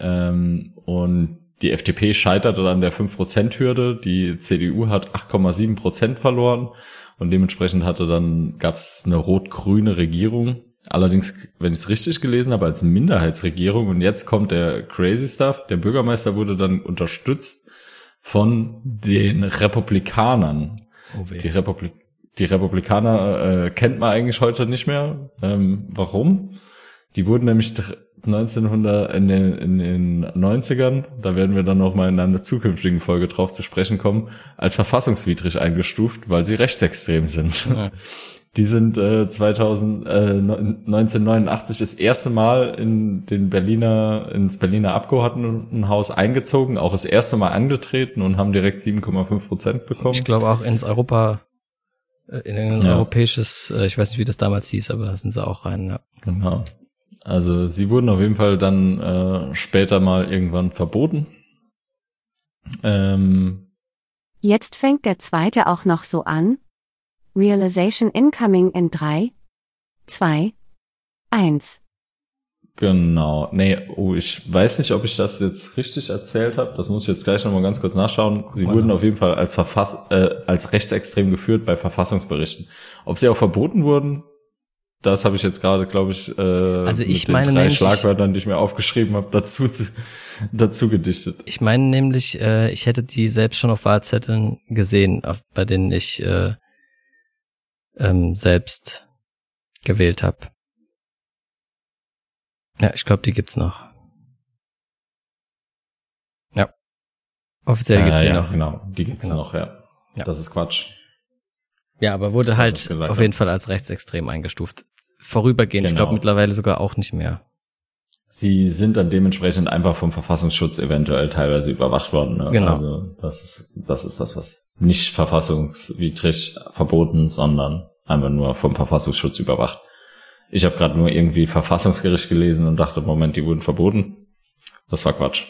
Ähm, und die FDP scheiterte an der 5%-Hürde. Die CDU hat 8,7% verloren. Und dementsprechend hatte dann, gab es eine rot-grüne Regierung. Allerdings, wenn ich es richtig gelesen habe, als Minderheitsregierung. Und jetzt kommt der Crazy Stuff. Der Bürgermeister wurde dann unterstützt von den Republikanern. Oh. Die, Republik die Republikaner äh, kennt man eigentlich heute nicht mehr. Ähm, warum? Die wurden nämlich dr- 1900 in den, in den 90ern, da werden wir dann noch mal in einer zukünftigen Folge drauf zu sprechen kommen, als verfassungswidrig eingestuft, weil sie rechtsextrem sind. Ja. Die sind äh, 2000, äh, 1989 das erste Mal in den Berliner, ins Berliner Abgeordnetenhaus eingezogen, auch das erste Mal angetreten und haben direkt 7,5 Prozent bekommen. Ich glaube auch ins Europa, äh, in ein ja. europäisches, äh, ich weiß nicht, wie das damals hieß, aber sind sie auch rein, ja. Genau. Also sie wurden auf jeden Fall dann äh, später mal irgendwann verboten. Ähm, Jetzt fängt der zweite auch noch so an, Realization Incoming in 3, 2, 1. Genau. Nee, oh, ich weiß nicht, ob ich das jetzt richtig erzählt habe. Das muss ich jetzt gleich nochmal ganz kurz nachschauen. Sie wurden auf jeden Fall als, Verfass äh, als rechtsextrem geführt bei Verfassungsberichten. Ob sie auch verboten wurden, das habe ich jetzt gerade, glaube ich, äh, also ich mit meine den drei Schlagwörtern, die ich mir aufgeschrieben habe, dazu, dazu gedichtet. Ich meine nämlich, äh, ich hätte die selbst schon auf Wahlzetteln gesehen, auf, bei denen ich äh, ähm, selbst gewählt habe. Ja, ich glaube, die gibt's noch. Ja. Offiziell äh, gibt's die ja, noch. Genau, die gibt's genau. noch, ja. ja. Das ist Quatsch. Ja, aber wurde halt auf jeden Fall als rechtsextrem eingestuft. Vorübergehend, genau. ich glaube mittlerweile sogar auch nicht mehr. Sie sind dann dementsprechend einfach vom Verfassungsschutz eventuell teilweise überwacht worden. Ne? Genau. Also das ist, das ist das, was nicht verfassungswidrig verboten, sondern einfach nur vom Verfassungsschutz überwacht. Ich habe gerade nur irgendwie Verfassungsgericht gelesen und dachte, Moment, die wurden verboten. Das war Quatsch.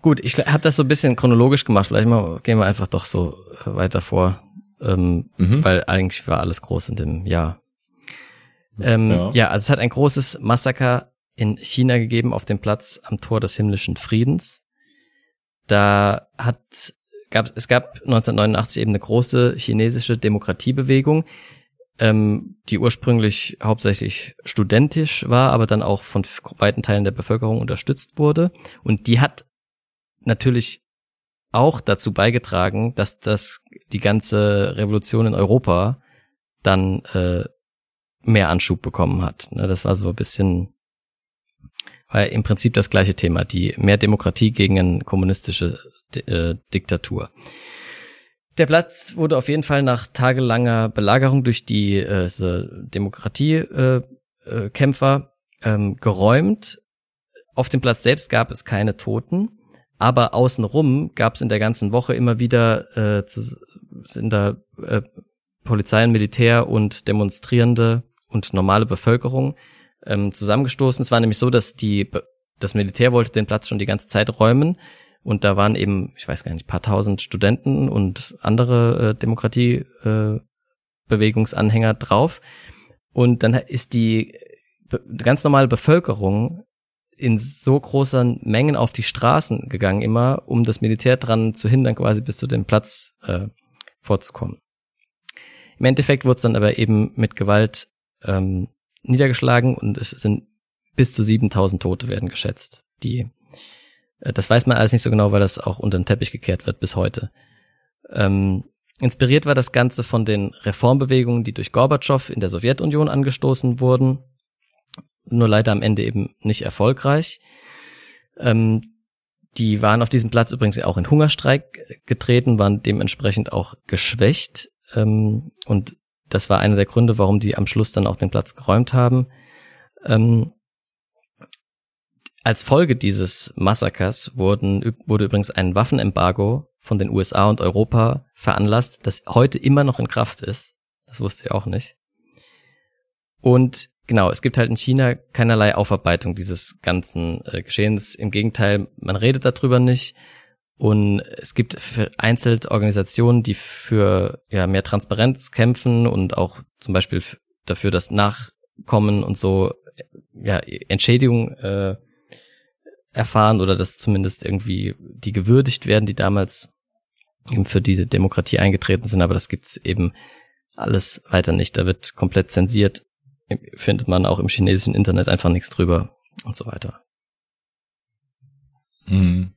Gut, ich habe das so ein bisschen chronologisch gemacht. Vielleicht mal, gehen wir einfach doch so weiter vor, ähm, mhm. weil eigentlich war alles groß in dem Jahr. Ähm, ja. ja, also es hat ein großes Massaker in China gegeben auf dem Platz am Tor des himmlischen Friedens. Da hat gab es gab 1989 eben eine große chinesische Demokratiebewegung, ähm, die ursprünglich hauptsächlich studentisch war, aber dann auch von weiten Teilen der Bevölkerung unterstützt wurde. Und die hat natürlich auch dazu beigetragen, dass das die ganze Revolution in Europa dann äh, mehr Anschub bekommen hat. Ne, das war so ein bisschen, war im Prinzip das gleiche Thema, die mehr Demokratie gegen eine kommunistische äh, Diktatur. Der Platz wurde auf jeden Fall nach tagelanger Belagerung durch die äh, Demokratiekämpfer äh, äh, ähm, geräumt. Auf dem Platz selbst gab es keine Toten, aber außenrum gab es in der ganzen Woche immer wieder äh, zu, sind da äh, Polizei und Militär und Demonstrierende und normale Bevölkerung ähm, zusammengestoßen. Es war nämlich so, dass die das Militär wollte den Platz schon die ganze Zeit räumen und da waren eben, ich weiß gar nicht, paar tausend Studenten und andere äh, Demokratiebewegungsanhänger äh, drauf. Und dann ist die ganz normale Bevölkerung in so großen Mengen auf die Straßen gegangen, immer, um das Militär dran zu hindern, quasi bis zu dem Platz äh, vorzukommen. Im Endeffekt wurde es dann aber eben mit Gewalt ähm, niedergeschlagen und es sind bis zu 7000 Tote werden geschätzt, die das weiß man alles nicht so genau, weil das auch unter den Teppich gekehrt wird bis heute. Ähm, inspiriert war das Ganze von den Reformbewegungen, die durch Gorbatschow in der Sowjetunion angestoßen wurden, nur leider am Ende eben nicht erfolgreich. Ähm, die waren auf diesem Platz übrigens auch in Hungerstreik getreten, waren dementsprechend auch geschwächt. Ähm, und das war einer der Gründe, warum die am Schluss dann auch den Platz geräumt haben. Ähm, als Folge dieses Massakers wurden, wurde übrigens ein Waffenembargo von den USA und Europa veranlasst, das heute immer noch in Kraft ist. Das wusste ich auch nicht. Und genau, es gibt halt in China keinerlei Aufarbeitung dieses ganzen äh, Geschehens. Im Gegenteil, man redet darüber nicht. Und es gibt vereinzelt Organisationen, die für ja, mehr Transparenz kämpfen und auch zum Beispiel dafür, dass Nachkommen und so ja, Entschädigung äh, erfahren oder dass zumindest irgendwie die gewürdigt werden, die damals eben für diese Demokratie eingetreten sind, aber das gibt's eben alles weiter nicht. Da wird komplett zensiert, findet man auch im chinesischen Internet einfach nichts drüber und so weiter. Mhm.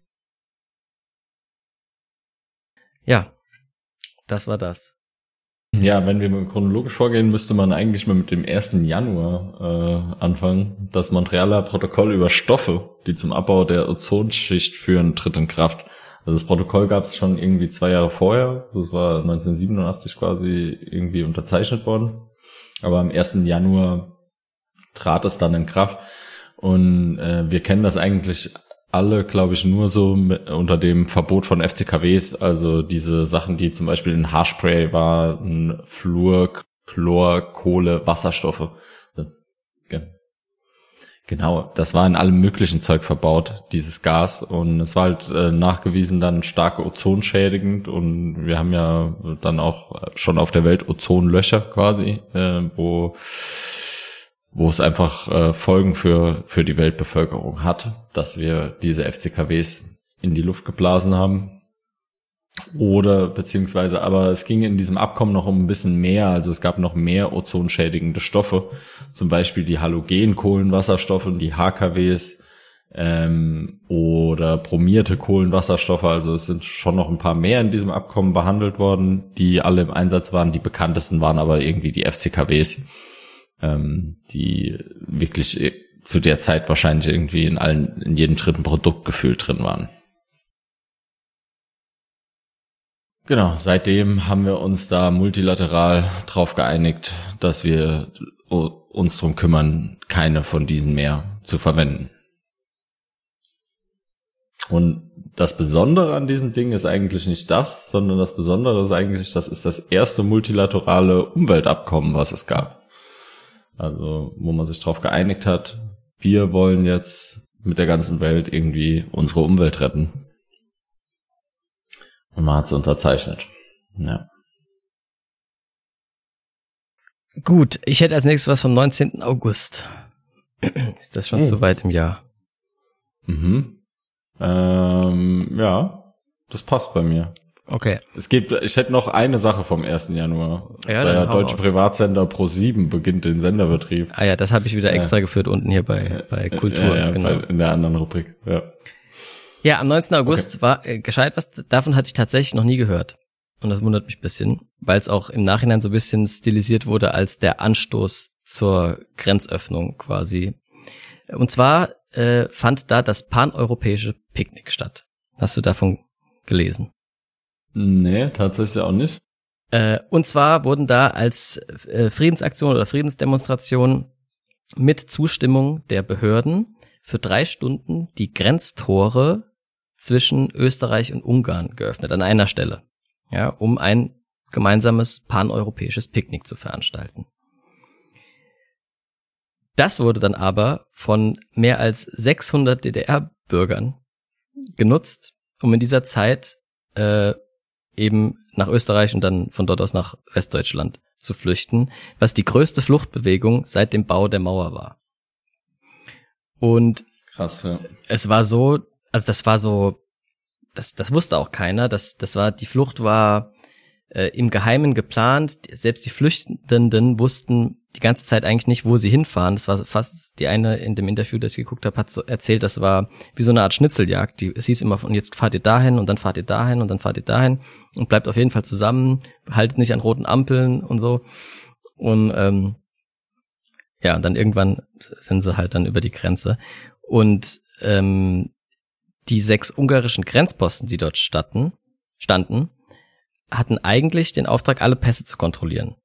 Ja, das war das. Ja, wenn wir chronologisch vorgehen, müsste man eigentlich mal mit dem 1. Januar äh, anfangen. Das Montrealer Protokoll über Stoffe, die zum Abbau der Ozonschicht führen, tritt in Kraft. Also das Protokoll gab es schon irgendwie zwei Jahre vorher. Das war 1987 quasi irgendwie unterzeichnet worden. Aber am 1. Januar trat es dann in Kraft. Und äh, wir kennen das eigentlich alle, glaube ich, nur so mit, unter dem Verbot von FCKWs, also diese Sachen, die zum Beispiel in Haarspray waren, Fluor, Chlor, Kohle, Wasserstoffe. Genau, das war in allem möglichen Zeug verbaut, dieses Gas. Und es war halt äh, nachgewiesen dann stark ozonschädigend. Und wir haben ja dann auch schon auf der Welt Ozonlöcher quasi, äh, wo wo es einfach äh, Folgen für, für die Weltbevölkerung hat, dass wir diese FCKWs in die Luft geblasen haben. Oder beziehungsweise, aber es ging in diesem Abkommen noch um ein bisschen mehr, also es gab noch mehr ozonschädigende Stoffe, zum Beispiel die Halogenkohlenwasserstoffe und die HKWs ähm, oder bromierte Kohlenwasserstoffe, also es sind schon noch ein paar mehr in diesem Abkommen behandelt worden, die alle im Einsatz waren. Die bekanntesten waren aber irgendwie die FCKWs ähm, die wirklich äh, zu der Zeit wahrscheinlich irgendwie in allen, in jedem dritten Produkt gefühlt drin waren. Genau, seitdem haben wir uns da multilateral drauf geeinigt, dass wir uns drum kümmern, keine von diesen mehr zu verwenden. Und das Besondere an diesem Ding ist eigentlich nicht das, sondern das Besondere ist eigentlich, das ist das erste multilaterale Umweltabkommen, was es gab. Also, wo man sich darauf geeinigt hat, wir wollen jetzt mit der ganzen Welt irgendwie unsere Umwelt retten. Und man hat es unterzeichnet. Ja. Gut, ich hätte als nächstes was vom 19. August. Ist das schon oh. zu weit im Jahr? Mhm. Ähm, ja, das passt bei mir. Okay. Es gibt, ich hätte noch eine Sache vom 1. Januar. Ja, der deutsche aus. Privatsender Pro7 beginnt den Senderbetrieb. Ah ja, das habe ich wieder extra ja. geführt unten hier bei, bei Kultur. Ja, ja, genau. in der anderen Rubrik, ja. Ja, am 19. August okay. war äh, gescheit was, davon hatte ich tatsächlich noch nie gehört. Und das wundert mich ein bisschen, weil es auch im Nachhinein so ein bisschen stilisiert wurde als der Anstoß zur Grenzöffnung quasi. Und zwar äh, fand da das paneuropäische Picknick statt. Hast du davon gelesen? Nee, tatsächlich auch nicht. Äh, und zwar wurden da als äh, Friedensaktion oder Friedensdemonstration mit Zustimmung der Behörden für drei Stunden die Grenztore zwischen Österreich und Ungarn geöffnet, an einer Stelle, ja, um ein gemeinsames paneuropäisches Picknick zu veranstalten. Das wurde dann aber von mehr als 600 DDR-Bürgern genutzt, um in dieser Zeit äh, eben nach Österreich und dann von dort aus nach Westdeutschland zu flüchten, was die größte Fluchtbewegung seit dem Bau der Mauer war. Und Krass, ja. es war so, also das war so, das, das wusste auch keiner, das, das war, die Flucht war äh, im Geheimen geplant, selbst die Flüchtenden wussten die ganze Zeit eigentlich nicht, wo sie hinfahren. Das war fast die eine in dem Interview, das ich geguckt habe, hat so erzählt, das war wie so eine Art Schnitzeljagd. Die, es hieß immer von jetzt fahrt ihr dahin und dann fahrt ihr dahin und dann fahrt ihr dahin und bleibt auf jeden Fall zusammen, haltet nicht an roten Ampeln und so. Und ähm, ja, und dann irgendwann sind sie halt dann über die Grenze. Und ähm, die sechs ungarischen Grenzposten, die dort standen, standen, hatten eigentlich den Auftrag, alle Pässe zu kontrollieren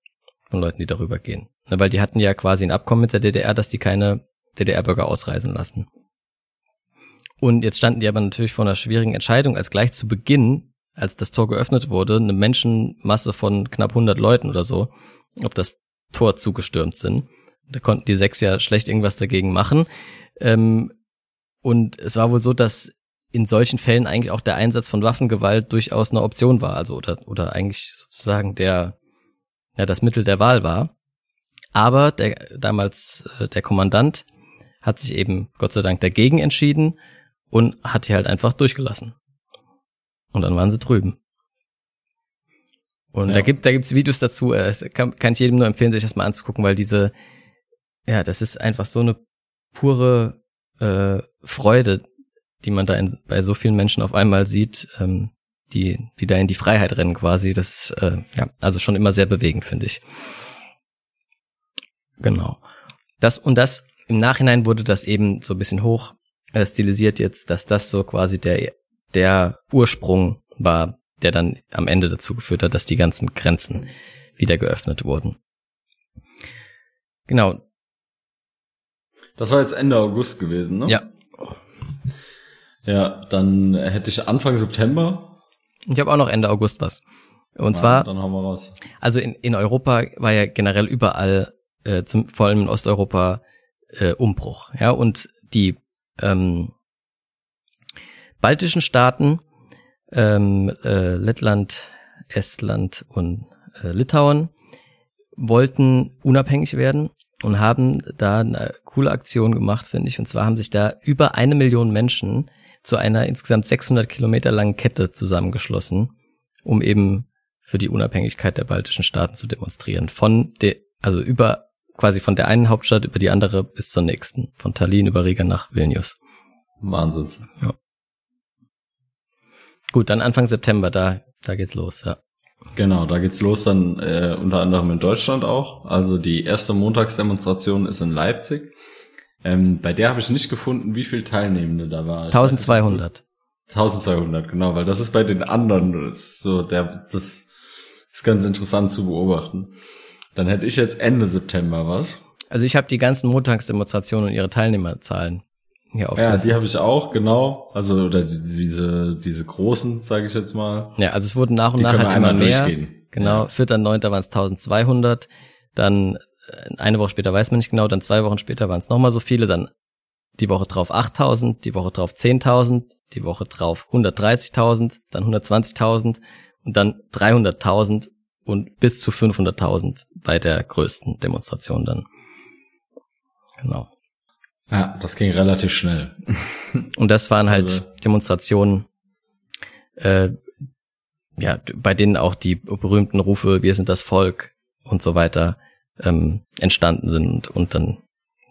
von Leuten, die darüber gehen. Weil die hatten ja quasi ein Abkommen mit der DDR, dass die keine DDR-Bürger ausreisen lassen. Und jetzt standen die aber natürlich vor einer schwierigen Entscheidung, als gleich zu Beginn, als das Tor geöffnet wurde, eine Menschenmasse von knapp 100 Leuten oder so, ob das Tor zugestürmt sind. Da konnten die sechs ja schlecht irgendwas dagegen machen. Ähm, und es war wohl so, dass in solchen Fällen eigentlich auch der Einsatz von Waffengewalt durchaus eine Option war, also oder, oder eigentlich sozusagen der, ja, das Mittel der Wahl war. Aber der damals äh, der Kommandant hat sich eben Gott sei Dank dagegen entschieden und hat die halt einfach durchgelassen. Und dann waren sie drüben. Und ja. da gibt da gibt's Videos dazu. Äh, kann, kann ich jedem nur empfehlen, sich das mal anzugucken, weil diese ja, das ist einfach so eine pure äh, Freude, die man da in, bei so vielen Menschen auf einmal sieht, ähm, die, die da in die Freiheit rennen quasi. Das äh, ja, also schon immer sehr bewegend, finde ich. Genau. Das und das im Nachhinein wurde das eben so ein bisschen hoch äh, stilisiert jetzt, dass das so quasi der der Ursprung war, der dann am Ende dazu geführt hat, dass die ganzen Grenzen wieder geöffnet wurden. Genau. Das war jetzt Ende August gewesen, ne? Ja. Ja, dann hätte ich Anfang September. Ich habe auch noch Ende August was. Und Na, zwar. Dann haben wir was. Also in, in Europa war ja generell überall, äh, zum, vor allem in Osteuropa, äh, Umbruch. Ja, und die ähm, baltischen Staaten, ähm, äh, Lettland, Estland und äh, Litauen, wollten unabhängig werden und haben da eine coole Aktion gemacht, finde ich. Und zwar haben sich da über eine Million Menschen zu einer insgesamt 600 Kilometer langen Kette zusammengeschlossen, um eben für die Unabhängigkeit der baltischen Staaten zu demonstrieren. Von der, also über, quasi von der einen Hauptstadt über die andere bis zur nächsten. Von Tallinn über Riga nach Vilnius. Wahnsinn. Ja. Gut, dann Anfang September, da, da geht's los, ja. Genau, da geht's los dann äh, unter anderem in Deutschland auch. Also die erste Montagsdemonstration ist in Leipzig. Ähm, bei der habe ich nicht gefunden, wie viele Teilnehmende da war. 1200. 1200, genau, weil das ist bei den anderen so der das ist ganz interessant zu beobachten. Dann hätte ich jetzt Ende September was. Also ich habe die ganzen Montagsdemonstrationen und ihre Teilnehmerzahlen hier Ja, die habe ich auch, genau. Also oder diese diese großen, sage ich jetzt mal. Ja, also es wurden nach und die nach halt immer mehr. Durchgehen. Genau, ja. 4.9. waren es 1200, dann äh, eine Woche später weiß man nicht genau, dann zwei Wochen später waren es nochmal so viele, dann die Woche drauf 8000, die Woche drauf 10.000, die Woche drauf 130.000, dann 120.000 und dann 300.000 und bis zu 500.000 bei der größten Demonstration dann. Genau. Ja, das ging relativ schnell. Und das waren halt also. Demonstrationen, äh, ja, bei denen auch die berühmten Rufe, wir sind das Volk und so weiter ähm, entstanden sind und dann,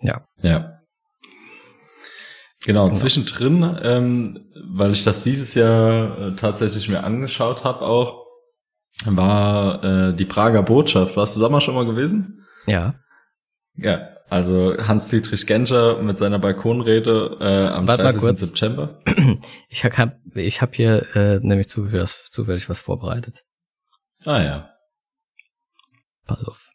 ja. Ja. Genau, genau. zwischendrin, ähm, weil ich das dieses Jahr äh, tatsächlich mir angeschaut habe auch, war äh, die Prager Botschaft. Warst du da mal schon mal gewesen? Ja. Ja, also Hans-Dietrich Genscher mit seiner Balkonrede äh, am Warte 30. September. Ich habe ich hab hier äh, nämlich zufällig was, zufällig was vorbereitet. Ah ja. Pass auf.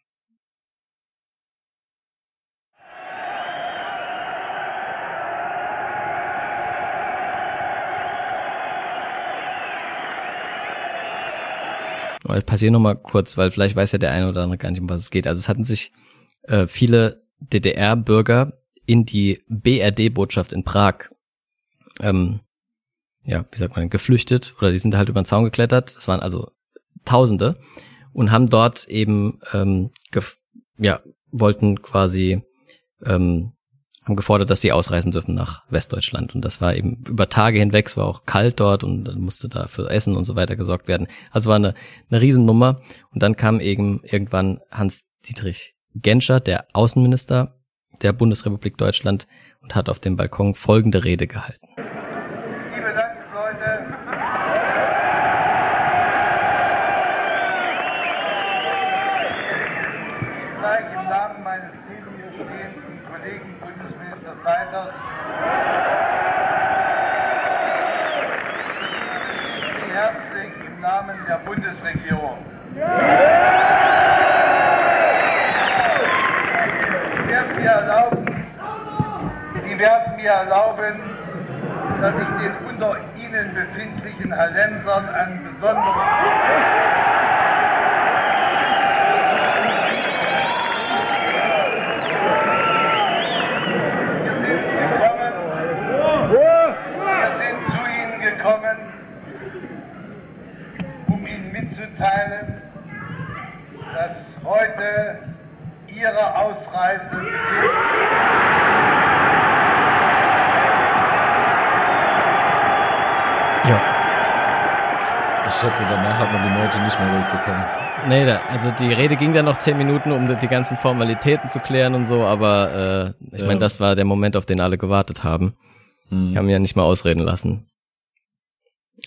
Weil passiert noch mal kurz, weil vielleicht weiß ja der eine oder andere gar nicht, um was es geht. Also es hatten sich äh, viele DDR-Bürger in die BRD-Botschaft in Prag, ähm, ja, wie sagt man, geflüchtet oder die sind halt über den Zaun geklettert. Das waren also Tausende und haben dort eben, ähm, ja, wollten quasi, ähm, haben gefordert, dass sie ausreisen dürfen nach Westdeutschland. Und das war eben über Tage hinweg, es war auch kalt dort und dann musste da für Essen und so weiter gesorgt werden. Also war eine, eine Riesennummer. Und dann kam eben irgendwann Hans Dietrich Genscher, der Außenminister der Bundesrepublik Deutschland, und hat auf dem Balkon folgende Rede gehalten. Liebe Landsleute, gleich im Namen meines neben mir stehenden Kollegen Bundesminister Seiters herzlich im Namen der Bundesregierung. mir erlauben, Sie werden mir erlauben, dass ich den unter Ihnen befindlichen Hallensern ein besonderes um Ihnen mitzuteilen, dass heute ihre Ausreise Ja. Ich schätze, danach hat man die Leute nicht mehr ruhig bekommen. Nee, da, also die Rede ging dann noch zehn Minuten, um die ganzen Formalitäten zu klären und so, aber äh, ich ja. meine, das war der Moment, auf den alle gewartet haben. Hm. Ich habe mich ja nicht mal ausreden lassen.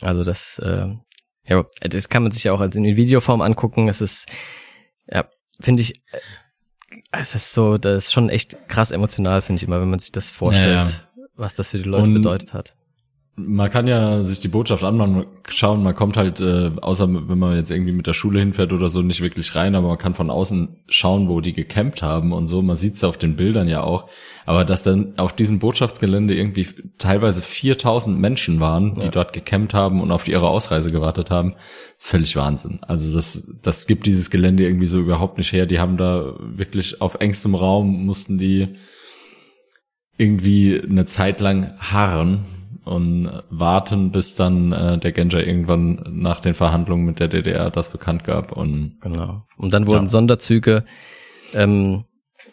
Also das, äh, Ja, das kann man sich ja auch als in Videoform angucken. Es ist, ja, finde ich, äh, es ist so, das ist schon echt krass emotional, finde ich immer, wenn man sich das vorstellt, ja, ja. was das für die Leute Und bedeutet hat man kann ja sich die Botschaft anschauen, man kommt halt, äh, außer wenn man jetzt irgendwie mit der Schule hinfährt oder so, nicht wirklich rein, aber man kann von außen schauen, wo die gecampt haben und so. Man sieht's ja auf den Bildern ja auch. Aber dass dann auf diesem Botschaftsgelände irgendwie teilweise 4000 Menschen waren, die ja. dort gecampt haben und auf ihre Ausreise gewartet haben, ist völlig Wahnsinn. Also das, das gibt dieses Gelände irgendwie so überhaupt nicht her. Die haben da wirklich auf engstem Raum mussten die irgendwie eine Zeit lang harren und warten, bis dann äh, der Genja irgendwann nach den Verhandlungen mit der DDR das bekannt gab. Und genau. Und dann wurden ja. Sonderzüge ähm,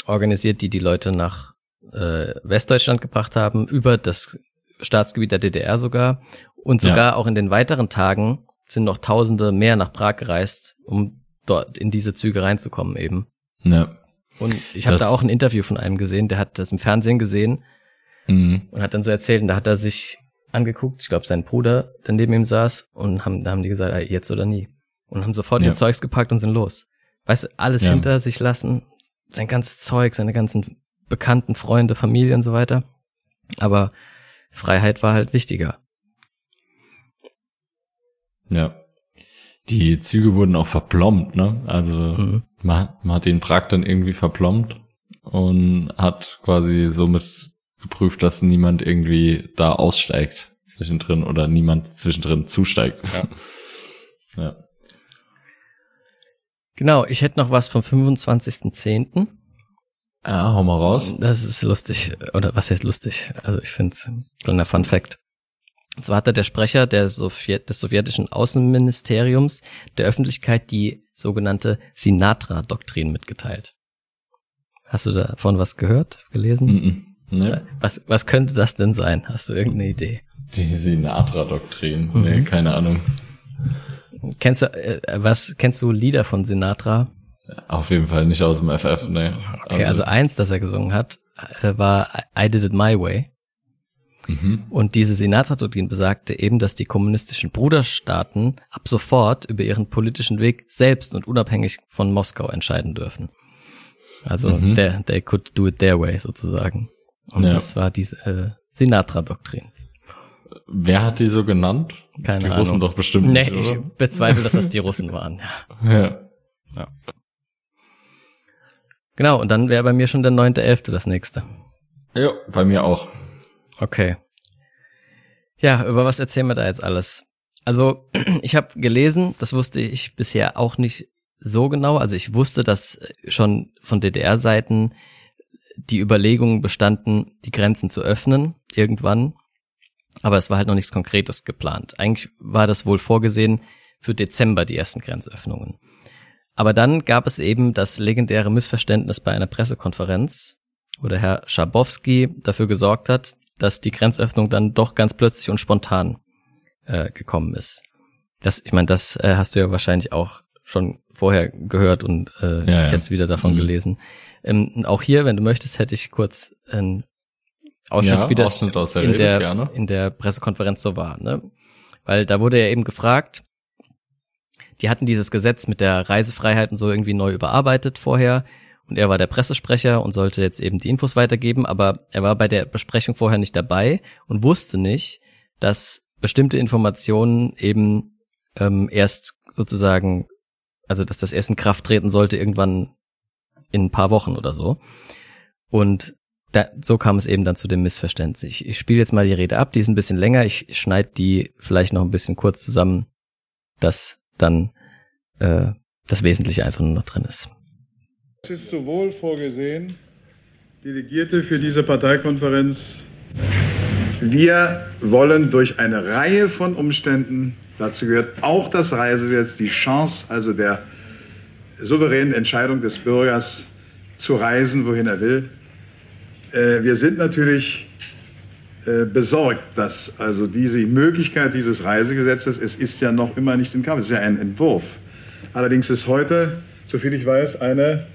organisiert, die die Leute nach äh, Westdeutschland gebracht haben, über das Staatsgebiet der DDR sogar. Und sogar ja. auch in den weiteren Tagen sind noch Tausende mehr nach Prag gereist, um dort in diese Züge reinzukommen eben. Ja. Und ich habe da auch ein Interview von einem gesehen, der hat das im Fernsehen gesehen mhm. und hat dann so erzählt, und da hat er sich angeguckt, ich glaube sein Bruder, der neben ihm saß und haben, da haben die gesagt, ey, jetzt oder nie. Und haben sofort ja. ihr Zeugs gepackt und sind los. Weißt du, alles ja. hinter sich lassen, sein ganzes Zeug, seine ganzen Bekannten, Freunde, Familie und so weiter. Aber Freiheit war halt wichtiger. Ja. Die Züge wurden auch verplombt, ne? Also mhm. man, man hat den Prag dann irgendwie verplombt und hat quasi somit geprüft, dass niemand irgendwie da aussteigt zwischendrin oder niemand zwischendrin zusteigt. Ja. ja. Genau, ich hätte noch was vom 25.10. Ja, hau mal raus. Das ist lustig. Oder was heißt lustig? Also ich finde es ein Fun Fact. Und zwar hat der Sprecher der Sowjet des sowjetischen Außenministeriums der Öffentlichkeit die sogenannte Sinatra-Doktrin mitgeteilt. Hast du davon was gehört, gelesen? Mm -mm. Ne? Was, was könnte das denn sein? Hast du irgendeine Idee? Die Sinatra-Doktrin. Mhm. Nee, keine Ahnung. Kennst du, äh, was, kennst du Lieder von Sinatra? Auf jeden Fall nicht aus dem FF, ne. Okay, also, also eins, das er gesungen hat, äh, war I Did It My Way. Mhm. Und diese Sinatra-Doktrin besagte eben, dass die kommunistischen Bruderstaaten ab sofort über ihren politischen Weg selbst und unabhängig von Moskau entscheiden dürfen. Also mhm. they, they could do it their way sozusagen. Und ja. das war diese äh, Sinatra-Doktrin. Wer hat die so genannt? Keine die Ahnung. Die Russen doch bestimmt nee, nicht, ich bezweifle, dass das die Russen waren. Ja. ja. Genau, und dann wäre bei mir schon der 9.11. das nächste. Ja, bei mir auch. Okay. Ja, über was erzählen wir da jetzt alles? Also, ich habe gelesen, das wusste ich bisher auch nicht so genau. Also ich wusste, dass schon von DDR-Seiten die Überlegungen bestanden, die Grenzen zu öffnen, irgendwann. Aber es war halt noch nichts Konkretes geplant. Eigentlich war das wohl vorgesehen für Dezember die ersten Grenzöffnungen. Aber dann gab es eben das legendäre Missverständnis bei einer Pressekonferenz, wo der Herr Schabowski dafür gesorgt hat, dass die Grenzöffnung dann doch ganz plötzlich und spontan äh, gekommen ist. Das, ich meine, das äh, hast du ja wahrscheinlich auch schon vorher gehört und äh, ja, ja. jetzt wieder davon mhm. gelesen. Ähm, auch hier, wenn du möchtest, hätte ich kurz einen Ausschnitt, ja, wie das Ausschnitt aus der in, Rede, der, gerne. in der Pressekonferenz so war. Ne? Weil da wurde ja eben gefragt, die hatten dieses Gesetz mit der Reisefreiheit und so irgendwie neu überarbeitet vorher und er war der Pressesprecher und sollte jetzt eben die Infos weitergeben, aber er war bei der Besprechung vorher nicht dabei und wusste nicht, dass bestimmte Informationen eben ähm, erst sozusagen, also dass das erst in Kraft treten sollte irgendwann in ein paar Wochen oder so. Und da, so kam es eben dann zu dem Missverständnis. Ich, ich spiele jetzt mal die Rede ab, die ist ein bisschen länger, ich schneide die vielleicht noch ein bisschen kurz zusammen, dass dann äh, das Wesentliche einfach nur noch drin ist. Es ist sowohl vorgesehen, Delegierte für diese Parteikonferenz. Wir wollen durch eine Reihe von Umständen, dazu gehört auch das Reisegesetz, die Chance also der souveränen Entscheidung des Bürgers zu reisen, wohin er will. Äh, wir sind natürlich äh, besorgt, dass also diese Möglichkeit dieses Reisegesetzes, es ist ja noch immer nicht in Kraft, es ist ja ein Entwurf. Allerdings ist heute, soviel ich weiß, eine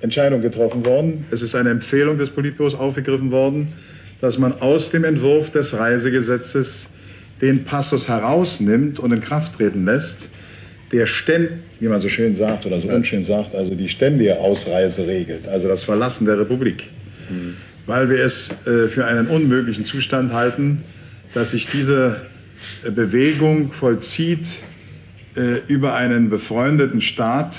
Entscheidung getroffen worden. Es ist eine Empfehlung des Politbüros aufgegriffen worden, dass man aus dem Entwurf des Reisegesetzes den Passus herausnimmt und in Kraft treten lässt, der ständ, wie man so schön sagt oder so unschön sagt, also die ständige Ausreise regelt, also das Verlassen der Republik. Mhm. Weil wir es äh, für einen unmöglichen Zustand halten, dass sich diese äh, Bewegung vollzieht äh, über einen befreundeten Staat,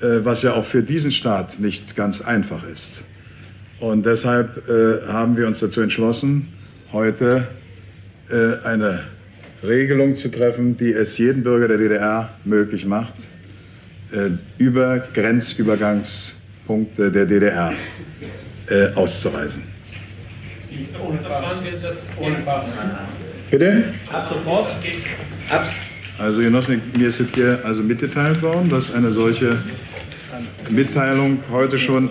äh, was ja auch für diesen Staat nicht ganz einfach ist. Und deshalb äh, haben wir uns dazu entschlossen, heute eine Regelung zu treffen, die es jedem Bürger der DDR möglich macht, äh, über Grenzübergangspunkte der DDR äh, auszureisen. Ohne Pass. Bitte? Ab sofort. Ab. Also Genossen, mir ist hier also mitgeteilt worden, dass eine solche Mitteilung heute schon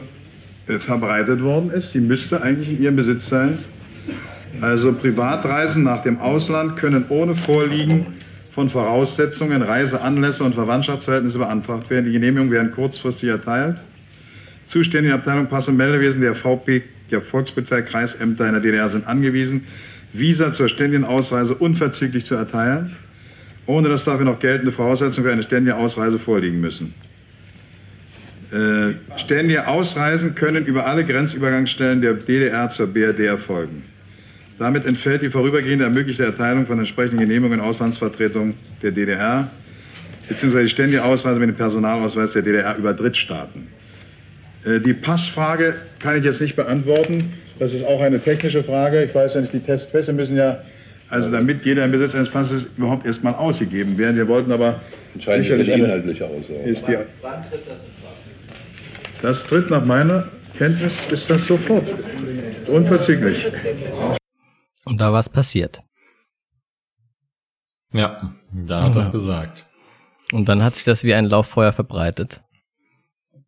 äh, verbreitet worden ist. Sie müsste eigentlich in Ihrem Besitz sein. Also Privatreisen nach dem Ausland können ohne Vorliegen von Voraussetzungen, Reiseanlässe und Verwandtschaftsverhältnisse beantragt werden. Die Genehmigungen werden kurzfristig erteilt. Zuständige Abteilung Pass- und Meldewesen der VP, der Volkspolizei, Kreisämter in der DDR sind angewiesen, Visa zur ständigen Ausreise unverzüglich zu erteilen, ohne dass dafür noch geltende Voraussetzungen für eine ständige Ausreise vorliegen müssen. Äh, ständige Ausreisen können über alle Grenzübergangsstellen der DDR zur BRD erfolgen. Damit entfällt die vorübergehende ermöglichte Erteilung von entsprechenden Genehmigungen in Auslandsvertretung der DDR bzw. die ständige Ausreise mit dem Personalausweis der DDR über Drittstaaten. Äh, die Passfrage kann ich jetzt nicht beantworten. Das ist auch eine technische Frage. Ich weiß ja nicht, die Testpässe müssen ja, also damit jeder im Besitz eines Passes überhaupt erstmal ausgegeben werden. Wir wollten aber sicherlich eine inhaltliche Aussage. Ist die, das tritt nach meiner Kenntnis, ist das sofort. Unverzüglich. Und da was passiert. Ja, da hat ja. das gesagt. Und dann hat sich das wie ein Lauffeuer verbreitet.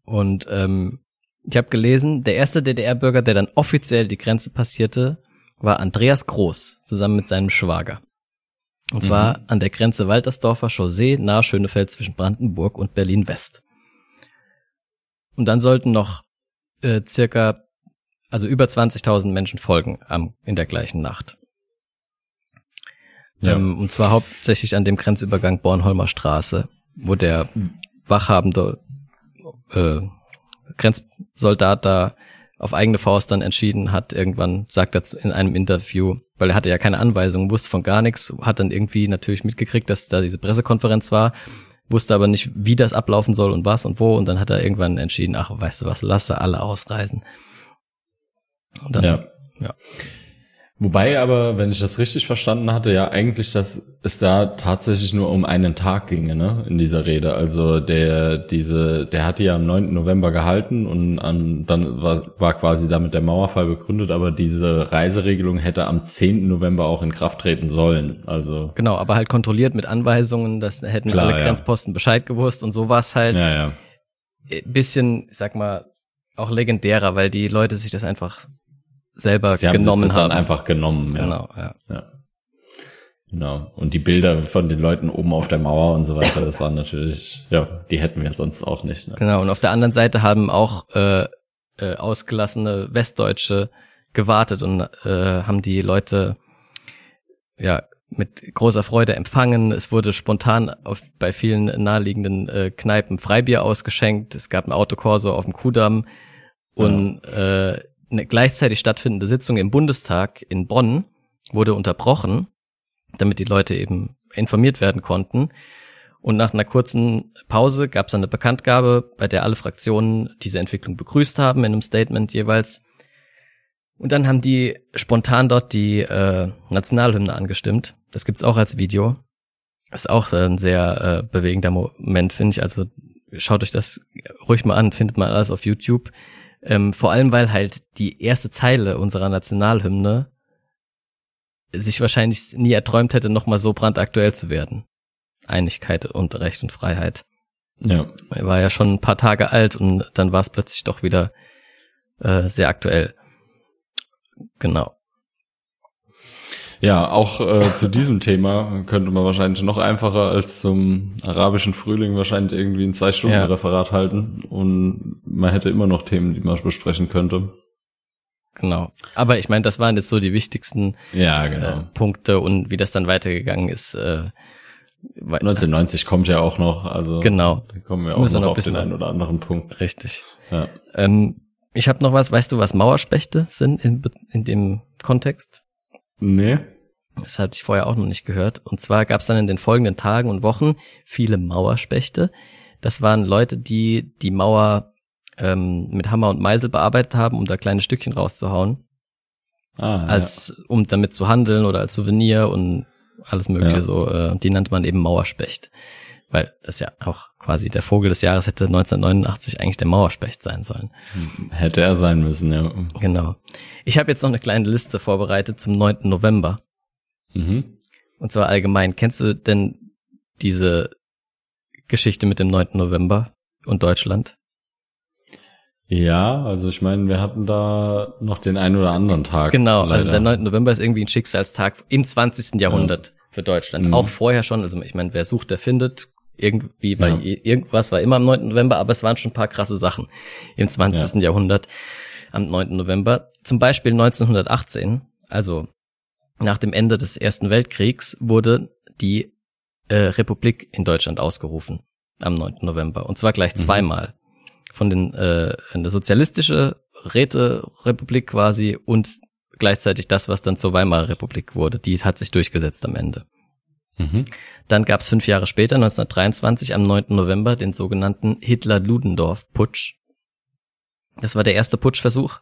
Und ähm, ich habe gelesen, der erste DDR-Bürger, der dann offiziell die Grenze passierte, war Andreas Groß, zusammen mit seinem Schwager. Und zwar mhm. an der Grenze Waltersdorfer Chaussee nahe Schönefeld zwischen Brandenburg und Berlin-West. Und dann sollten noch äh, circa, also über 20.000 Menschen folgen am, in der gleichen Nacht. Ja. Ähm, und zwar hauptsächlich an dem Grenzübergang Bornholmer Straße, wo der wachhabende äh, Grenzsoldat da auf eigene Faust dann entschieden hat, irgendwann sagt er in einem Interview, weil er hatte ja keine Anweisungen, wusste von gar nichts, hat dann irgendwie natürlich mitgekriegt, dass da diese Pressekonferenz war, wusste aber nicht, wie das ablaufen soll und was und wo. Und dann hat er irgendwann entschieden, ach, weißt du was, lasse alle ausreisen. Dann, ja. ja. Wobei aber, wenn ich das richtig verstanden hatte, ja eigentlich, dass es da tatsächlich nur um einen Tag ginge, ne, in dieser Rede. Also der, diese, der hatte ja am 9. November gehalten und an, dann war, war quasi damit der Mauerfall begründet, aber diese Reiseregelung hätte am 10. November auch in Kraft treten sollen. Also. Genau, aber halt kontrolliert mit Anweisungen, dass hätten Klar, alle Grenzposten Bescheid gewusst und so war es halt. Ja, ja. Bisschen, ich sag mal, auch legendärer, weil die Leute sich das einfach selber Sie genommen haben. dann einfach genommen, ja. Genau, ja. ja. Genau. Und die Bilder von den Leuten oben auf der Mauer und so weiter, das waren natürlich, ja, die hätten wir sonst auch nicht. Ne? Genau. Und auf der anderen Seite haben auch äh, äh, ausgelassene Westdeutsche gewartet und äh, haben die Leute ja mit großer Freude empfangen. Es wurde spontan auf, bei vielen naheliegenden äh, Kneipen Freibier ausgeschenkt. Es gab ein Autokorso auf dem Kudamm und ja. äh, eine gleichzeitig stattfindende Sitzung im Bundestag in Bonn wurde unterbrochen, damit die Leute eben informiert werden konnten. Und nach einer kurzen Pause gab es eine Bekanntgabe, bei der alle Fraktionen diese Entwicklung begrüßt haben, in einem Statement jeweils. Und dann haben die spontan dort die äh, Nationalhymne angestimmt. Das gibt's auch als Video. Ist auch ein sehr äh, bewegender Moment, finde ich. Also schaut euch das ruhig mal an, findet mal alles auf YouTube. Ähm, vor allem, weil halt die erste Zeile unserer Nationalhymne sich wahrscheinlich nie erträumt hätte, nochmal so brandaktuell zu werden. Einigkeit und Recht und Freiheit. Ja. Er war ja schon ein paar Tage alt und dann war es plötzlich doch wieder äh, sehr aktuell. Genau. Ja, auch äh, zu diesem Thema könnte man wahrscheinlich noch einfacher als zum arabischen Frühling wahrscheinlich irgendwie ein Zwei-Stunden-Referat ja. halten und man hätte immer noch Themen, die man besprechen könnte. Genau. Aber ich meine, das waren jetzt so die wichtigsten ja, genau. äh, Punkte und wie das dann weitergegangen ist. Äh, 1990 kommt ja auch noch, also genau. da kommen wir auch noch, noch auf den einen oder anderen Punkt. Richtig. Ja. Ähm, ich habe noch was, weißt du, was Mauerspechte sind in, in dem Kontext? Nee. Das hatte ich vorher auch noch nicht gehört. Und zwar gab es dann in den folgenden Tagen und Wochen viele Mauerspechte. Das waren Leute, die die Mauer ähm, mit Hammer und Meisel bearbeitet haben, um da kleine Stückchen rauszuhauen. Ah, als um damit zu handeln oder als Souvenir und alles mögliche Ja. so. Äh, die nannte man eben Mauerspecht. Weil das ja auch quasi der Vogel des Jahres hätte 1989 eigentlich der Mauerspecht sein sollen. ja. Hätte er sein müssen, ja. Genau. Ich habe jetzt noch eine kleine Liste vorbereitet zum 9. November. Mhm. Und zwar allgemein. Kennst du denn diese Geschichte mit dem 9. November und Deutschland? Ja, also ich meine, wir hatten da noch den einen oder anderen Tag. Genau, also leider. der 9. November ist irgendwie ein Schicksalstag im 20. Jahrhundert für Deutschland. Mhm. Auch vorher schon, also ich meine, wer sucht, der findet. Irgendwie bei Ja. irgendwas war immer am 9. November, aber es waren schon ein paar krasse Sachen im 20. Jahrhundert am 9. November. Zum Beispiel 1918, also nach dem Ende des Ersten Weltkriegs, wurde die äh, Republik in Deutschland ausgerufen am 9. November. Und zwar gleich Mhm. zweimal. Von den äh, eine sozialistische Räterepublik quasi und gleichzeitig das, was dann zur Weimarer Republik wurde. Die hat sich durchgesetzt am Ende. Mhm. Dann gab es fünf Jahre später, 1923, am 9. November, den sogenannten Hitler-Ludendorff-Putsch. Das war der erste Putschversuch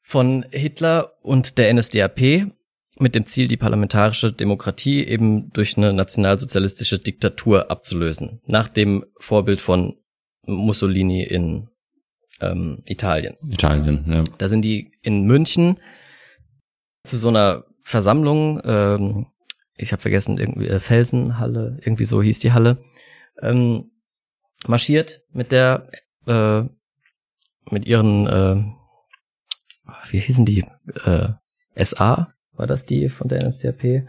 von Hitler und der NSDAP mit dem Ziel, die parlamentarische Demokratie eben durch eine nationalsozialistische Diktatur abzulösen. Nach dem Vorbild von Mussolini in ähm, Italien. Italien, ja. Da sind die in München zu so einer Versammlung, ähm, ich habe vergessen, irgendwie äh, Felsenhalle, irgendwie so hieß die Halle, ähm, marschiert mit der, äh, mit ihren, äh, wie hießen die, äh, SA, war das die von der NSDAP?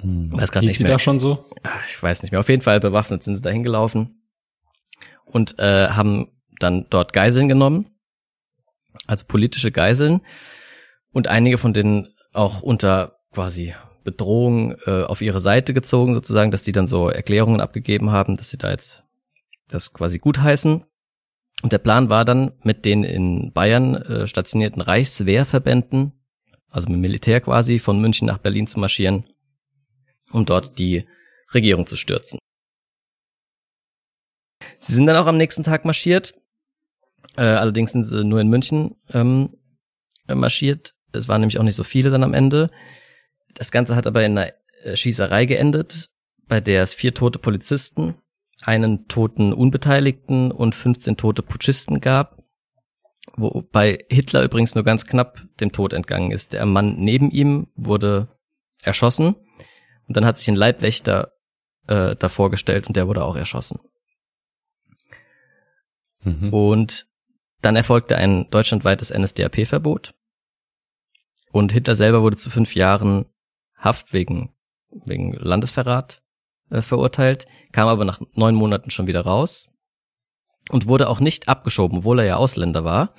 Hm. Weiß Hieß nicht die mehr. da schon so? Ah, ich weiß nicht mehr. Auf jeden Fall bewaffnet sind sie dahin gelaufen und äh, haben dann dort Geiseln genommen, also politische Geiseln und einige von denen auch unter quasi Bedrohung äh, auf ihre Seite gezogen, sozusagen, dass die dann so Erklärungen abgegeben haben, dass sie da jetzt das quasi gutheißen. Und der Plan war dann, mit den in Bayern äh, stationierten Reichswehrverbänden, also mit Militär quasi, von München nach Berlin zu marschieren, um dort die Regierung zu stürzen. Sie sind dann auch am nächsten Tag marschiert. Äh, allerdings sind sie nur in München ähm, marschiert. Es waren nämlich auch nicht so viele dann am Ende. Das Ganze hat aber in einer äh, Schießerei geendet, bei der es vier tote Polizisten, einen toten Unbeteiligten und 15 tote Putschisten gab. Wobei Hitler übrigens nur ganz knapp dem Tod entgangen ist. Der Mann neben ihm wurde erschossen und dann hat sich ein Leibwächter äh, davor gestellt und der wurde auch erschossen. Mhm. Und dann erfolgte ein deutschlandweites NSDAP-Verbot. Und Hitler selber wurde zu fünf Jahren Haft wegen, wegen Landesverrat äh, verurteilt, kam aber nach neun Monaten schon wieder raus und wurde auch nicht abgeschoben, obwohl er ja Ausländer war.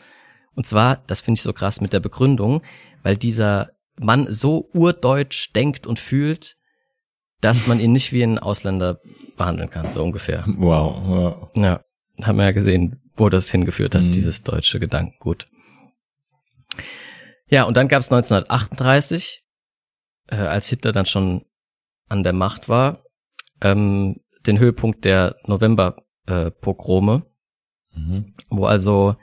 Und zwar, das finde ich so krass mit der Begründung, weil dieser Mann so urdeutsch denkt und fühlt, dass man ihn nicht wie einen Ausländer behandeln kann, so ungefähr. Wow, wow. Ja, haben wir ja gesehen, wo das hingeführt hat, Mhm. dieses deutsche Gedankengut. Ja, und dann gab es 1938, äh, als Hitler dann schon an der Macht war, ähm, den Höhepunkt der November-Pogrome, Mhm. wo also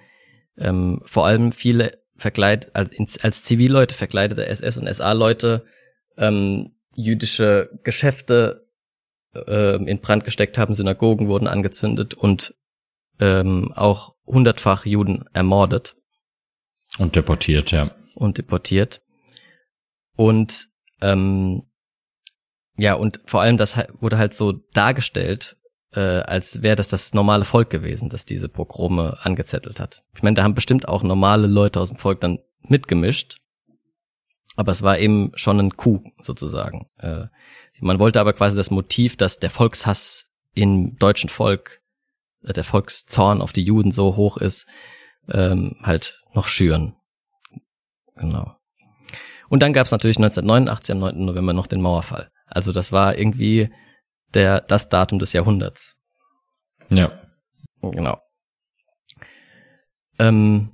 ähm, vor allem viele verkleidet, als, als Zivilleute verkleidete SS- und SA-Leute ähm, jüdische Geschäfte ähm, in Brand gesteckt haben, Synagogen wurden angezündet und ähm, auch hundertfach Juden ermordet Und deportiert, ja. und deportiert. Und ähm, ja, und vor allem das halt- wurde halt so dargestellt, äh, als wäre das das normale Volk gewesen, das diese Pogrome angezettelt hat. Ich meine, da haben bestimmt auch normale Leute aus dem Volk dann mitgemischt, aber es war eben schon ein Coup sozusagen. Äh, man wollte aber quasi das Motiv, dass der Volkshass im deutschen Volk, äh, der Volkszorn auf die Juden so hoch ist, ähm, halt noch schüren. Genau. Und dann gab es natürlich 1989 am 9. November noch den Mauerfall. Also das war irgendwie der das Datum des Jahrhunderts. Ja. Genau. Ähm,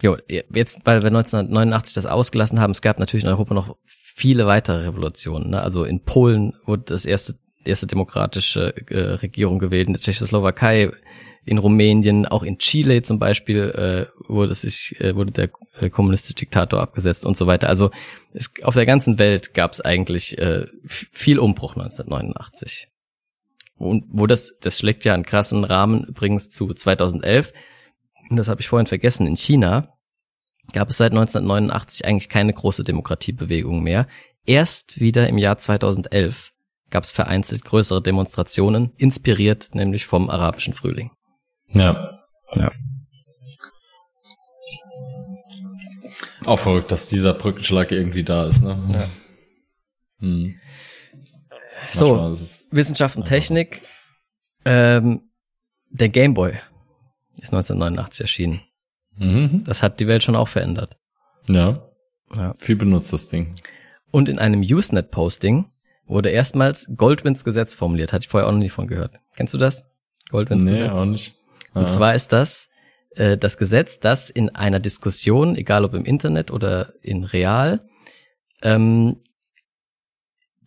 jo, jetzt, weil wir 1989 das ausgelassen haben, es gab natürlich in Europa noch viele weitere Revolutionen. Ne? Also in Polen wurde das erste erste demokratische äh, Regierung gewählt, in der Tschechoslowakei, in Rumänien, auch in Chile zum Beispiel äh, wurde sich äh, wurde der äh, kommunistische Diktator abgesetzt und so weiter. Also es, auf der ganzen Welt gab es eigentlich äh, viel Umbruch 1989. Und wo das das schlägt ja einen krassen Rahmen übrigens zu 2011. Und das habe ich vorhin vergessen. In China gab es seit 1989 eigentlich keine große Demokratiebewegung mehr. Erst wieder im Jahr 2011 gab es vereinzelt größere Demonstrationen, inspiriert nämlich vom arabischen Frühling. Ja. Ja. Auch verrückt, dass dieser Brückenschlag irgendwie da ist, ne? Ja. Hm. So, Wissenschaft und Technik. Ähm, der Gameboy ist 1989 erschienen. Mhm. Das hat die Welt schon auch verändert. Ja. ja. Viel benutzt das Ding. Und in einem Usenet-Posting wurde erstmals Goldwins Gesetz formuliert. Hatte ich vorher auch noch nie von gehört. Kennst du das? Goldwins nee, Gesetz? Nee, auch nicht. Und zwar ist das äh, das Gesetz, das in einer Diskussion, egal ob im Internet oder in real, ähm,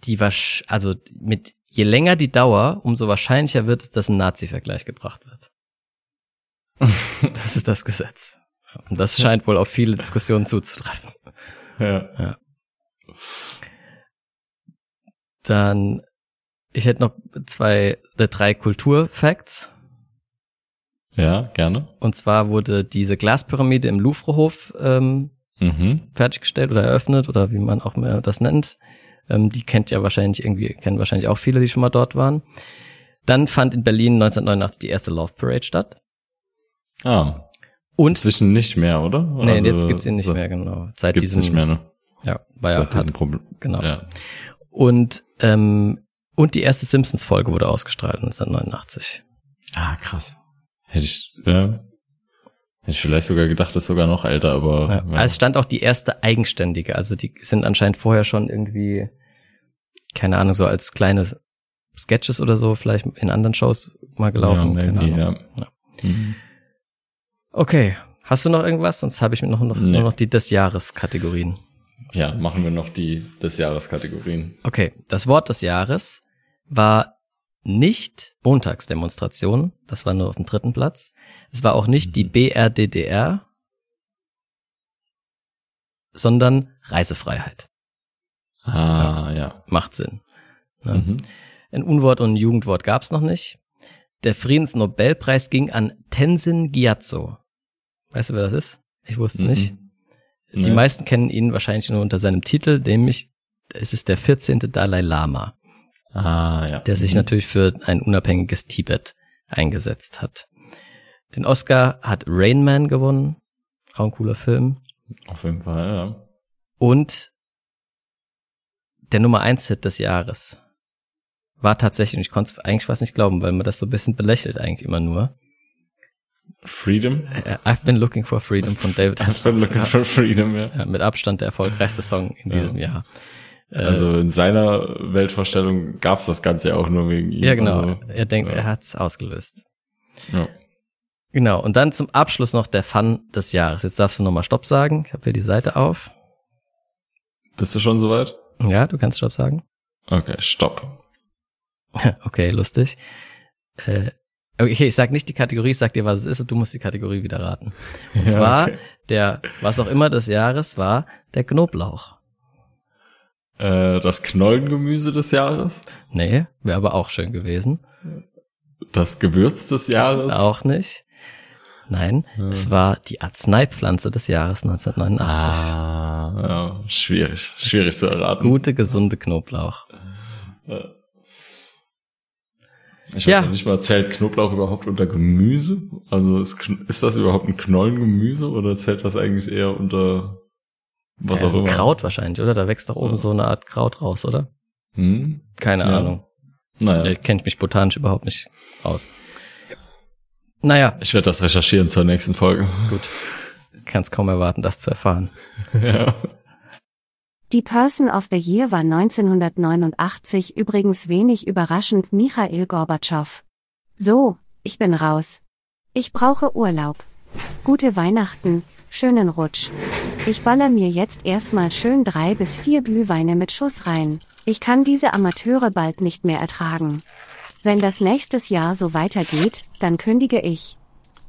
die wasch also mit je länger die Dauer, umso wahrscheinlicher wird es, dass ein Nazi-Vergleich gebracht wird. das ist das Gesetz. Und das scheint wohl auf viele Diskussionen zuzutreffen. Ja. ja. Dann, ich hätte noch zwei, drei Kulturfacts. Ja, gerne. Und zwar wurde diese Glaspyramide im Louvrehof ähm, mhm. fertiggestellt oder eröffnet oder wie man auch mehr das nennt. Ähm, die kennt ja wahrscheinlich irgendwie, kennen wahrscheinlich auch viele, die schon mal dort waren. Dann fand in Berlin 1989 die erste Love Parade statt. Ah. Und zwischen nicht mehr, oder? Nee, also, jetzt gibt's ihn nicht so mehr, genau. Seit gibt's diesem, nicht mehr, ne? Ja, war Seit ja Problem. Genau. Ja. Und ähm, und die erste Simpsons-Folge wurde ausgestrahlt 1989. Ah, krass. Hätte ich, ja, hätte ich vielleicht sogar gedacht, das ist sogar noch älter, aber. Ja. Ja. Also es stand auch die erste eigenständige. Also die sind anscheinend vorher schon irgendwie, keine Ahnung, so als kleine Sketches oder so, vielleicht in anderen Shows mal gelaufen. Ja, maybe, ja. ja. Mhm. Okay. Hast du noch irgendwas? Sonst habe ich noch, noch, nee. nur noch die des Jahres Kategorien. Ja, machen wir noch die des Jahres Kategorien. Okay, das Wort des Jahres war nicht Montagsdemonstration, das war nur auf dem dritten Platz. Es war auch nicht mhm. die BRDDR, sondern Reisefreiheit. Ah, ja. ja. Macht Sinn. Ja. Ne? Mhm. Ein Unwort und ein Jugendwort gab's noch nicht. Der Friedensnobelpreis ging an Tenzin Gyatso. Weißt du, wer das ist? Ich wusste es mhm. nicht. Die nee. meisten kennen ihn wahrscheinlich nur unter seinem Titel, nämlich es ist der 14. Dalai Lama. Ah, ja. Der sich mhm. natürlich für ein unabhängiges Tibet eingesetzt hat. Den Oscar hat Rain Man gewonnen. Auch ein cooler Film. Auf jeden Fall, ja. Und der Nummer 1 Hit des Jahres war tatsächlich, und ich konnte es eigentlich fast nicht glauben, weil man das so ein bisschen belächelt eigentlich immer nur. Freedom? Äh, I've been looking for freedom von David I've been looking for freedom, ja. ja. Mit Abstand der erfolgreichste Song in ja. diesem Jahr. Äh, also in seiner Weltvorstellung gab's das Ganze ja auch nur wegen ihm. Ja, genau. Also, er denkt, ja. er hat's ausgelöst. Ja. Genau. Und dann zum Abschluss noch der Fun des Jahres. Jetzt darfst du nochmal Stopp sagen. Ich habe hier die Seite auf. Bist du schon soweit? Ja, du kannst Stopp sagen. Okay, Stopp. okay, lustig. Äh, okay, ich sag nicht die Kategorie, ich sag dir, was es ist und du musst die Kategorie wieder raten. Und ja, zwar okay. der, was auch immer des Jahres war, der Knoblauch. Äh, das Knollengemüse des Jahres? Nee, wäre aber auch schön gewesen. Das Gewürz des Jahres? Auch nicht. Nein, ja. es war die Arzneipflanze des Jahres 1989. Ah, ja, schwierig, schwierig zu erraten. Gute, gesunde Knoblauch. Ja. Ich weiß ja. nicht mal, zählt Knoblauch überhaupt unter Gemüse? Also ist, ist das überhaupt ein Knollengemüse oder zählt das eigentlich eher unter was ja, auch immer. Kraut wahrscheinlich, oder? Da wächst doch oben ja. so eine Art Kraut raus, oder? Hm? Keine ja. Ahnung. Naja. Da kennt mich botanisch überhaupt nicht aus. Naja. Ich werde das recherchieren zur nächsten Folge. Gut. Kannst kaum erwarten, das zu erfahren. ja. Die Person of the Year war 1989 übrigens wenig überraschend Michael Gorbatschow. So, ich bin raus. Ich brauche Urlaub. Gute Weihnachten, schönen Rutsch. Ich baller mir jetzt erstmal schön drei bis vier Glühweine mit Schuss rein. Ich kann diese Amateure bald nicht mehr ertragen. Wenn das nächstes Jahr so weitergeht, dann kündige ich.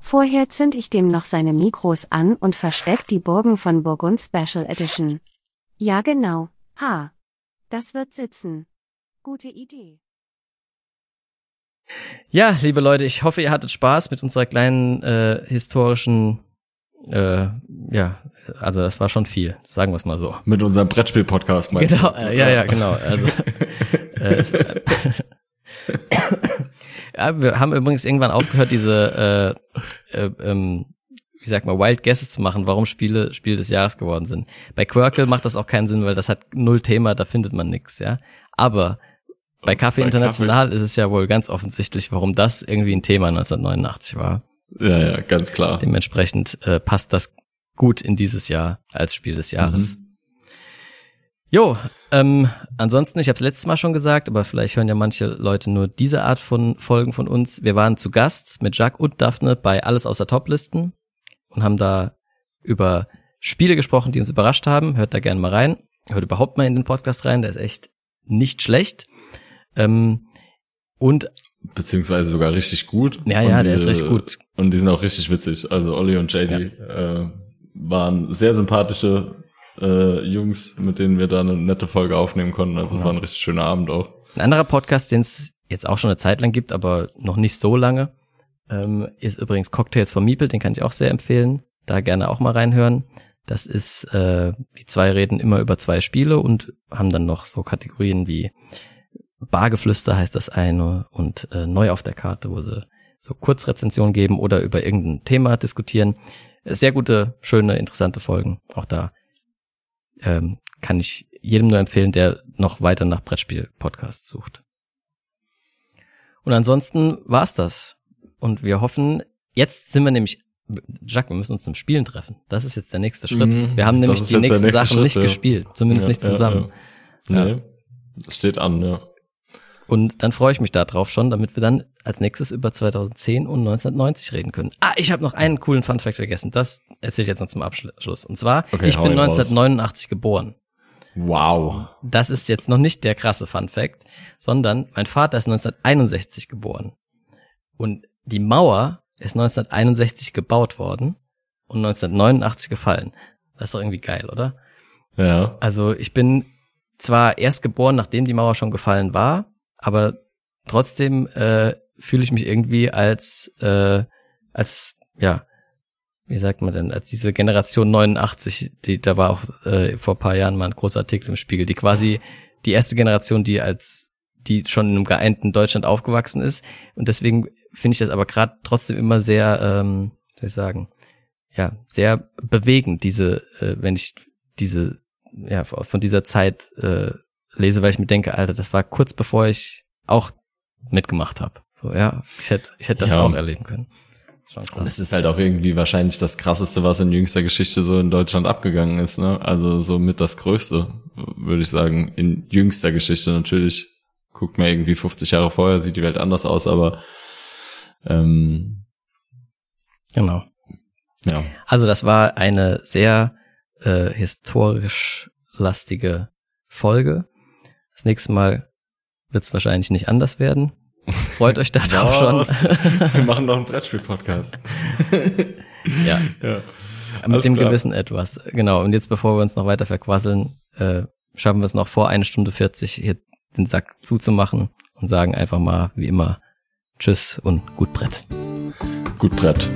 Vorher zünd ich dem noch seine Mikros an und versteck die Burgen von Burgund Special Edition. Ja genau, ha. Das wird sitzen. Gute Idee. Ja, liebe Leute, ich hoffe, ihr hattet Spaß mit unserer kleinen äh, historischen, äh, ja, also das war schon viel, sagen wir es mal so. Mit unserem Brettspiel-Podcast meinst Genau, äh, ja, ja, genau. Also, äh, es, ja, wir haben übrigens irgendwann aufgehört, diese äh, äh, ähm, wie sagt man, Wild Guesses zu machen, warum Spiele Spiel des Jahres geworden sind. Bei Quirkle macht das auch keinen Sinn, weil das hat null Thema, da findet man nichts, ja. Aber bei Kaffee bei International Kaffee. ist es ja wohl ganz offensichtlich, warum das irgendwie ein Thema 1989 war. Ja, ja, ganz klar. Dementsprechend äh, passt das gut in dieses Jahr als Spiel des Jahres. Mhm. Jo, ähm, ansonsten, ich habe es letztes Mal schon gesagt, aber vielleicht hören ja manche Leute nur diese Art von Folgen von uns. Wir waren zu Gast mit Jacques und Daphne bei Alles außer Toplisten und haben da über Spiele gesprochen, die uns überrascht haben. Hört da gerne mal rein. Hört überhaupt mal in den Podcast rein, der ist echt nicht schlecht. Ähm, und beziehungsweise sogar richtig gut. Ja, ja, der die, ist echt gut. Und die sind auch richtig witzig. Also Olli und JD ja. äh, waren sehr sympathische äh, Jungs, mit denen wir da eine nette Folge aufnehmen konnten. Also ja. es war ein richtig schöner Abend auch. Ein anderer Podcast, den es jetzt auch schon eine Zeit lang gibt, aber noch nicht so lange, ähm, ist übrigens Cocktails von Miepel, den kann ich auch sehr empfehlen. Da gerne auch mal reinhören. Das ist, äh, die zwei reden immer über zwei Spiele und haben dann noch so Kategorien wie Bargeflüster heißt das eine und äh, neu auf der Karte, wo sie so Kurzrezensionen geben oder über irgendein Thema diskutieren. Sehr gute, schöne, interessante Folgen. Auch da ähm, kann ich jedem nur empfehlen, der noch weiter nach Brettspiel-Podcasts sucht. Und ansonsten war's das. Und wir hoffen, jetzt sind wir nämlich, Jacques, wir müssen uns zum Spielen treffen. Das ist jetzt der nächste Schritt. Mhm, wir haben nämlich die nächsten Sachen Schritt, nicht ja. gespielt, zumindest ja, nicht zusammen. Ja, ja. Nee, das steht an, ja. Und dann freue ich mich darauf schon, damit wir dann als nächstes über 2010 und 1990 reden können. Ah, ich habe noch einen coolen Funfact vergessen. Das erzähle ich jetzt noch zum Abschluss. Und zwar, okay, ich bin 1989 raus. geboren. Wow. Das ist jetzt noch nicht der krasse Funfact, sondern mein Vater ist 1961 geboren. Und die Mauer ist 1961 gebaut worden und 1989 gefallen. Das ist doch irgendwie geil, oder? Ja. Also ich bin zwar erst geboren, nachdem die Mauer schon gefallen war, aber trotzdem äh, fühle ich mich irgendwie als äh, als ja wie sagt man denn als diese Generation 89 die da war auch äh, vor paar Jahren mal ein großer Artikel im Spiegel die quasi die erste Generation die als die schon in einem geeinten Deutschland aufgewachsen ist. Und deswegen finde ich das aber gerade trotzdem immer sehr, ähm, soll ich sagen, ja, sehr bewegend, diese, äh, wenn ich diese, ja, von dieser Zeit äh, lese, weil ich mir denke, Alter, das war kurz bevor ich auch mitgemacht habe. So, ja, ich hätte, ich hätte das ja. auch erleben können. Und es ist halt auch irgendwie wahrscheinlich das krasseste, was in jüngster Geschichte so in Deutschland abgegangen ist, ne? Also so mit das Größte, würde ich sagen, in jüngster Geschichte natürlich. Guckt mir irgendwie 50 Jahre vorher, sieht die Welt anders aus, aber ähm, genau. Ja. Also das war eine sehr äh, historisch lastige Folge. Das nächste Mal wird es wahrscheinlich nicht anders werden. Freut euch darauf schon. Wir machen noch einen Brettspiel-Podcast. ja. ja. Mit Alles dem klar. Gewissen etwas. Genau. Und jetzt, bevor wir uns noch weiter verquasseln, äh, schaffen wir es noch vor eine Stunde 40 hier den Sack zuzumachen und sagen einfach mal, wie immer, Tschüss und gut Brett. Gut Brett.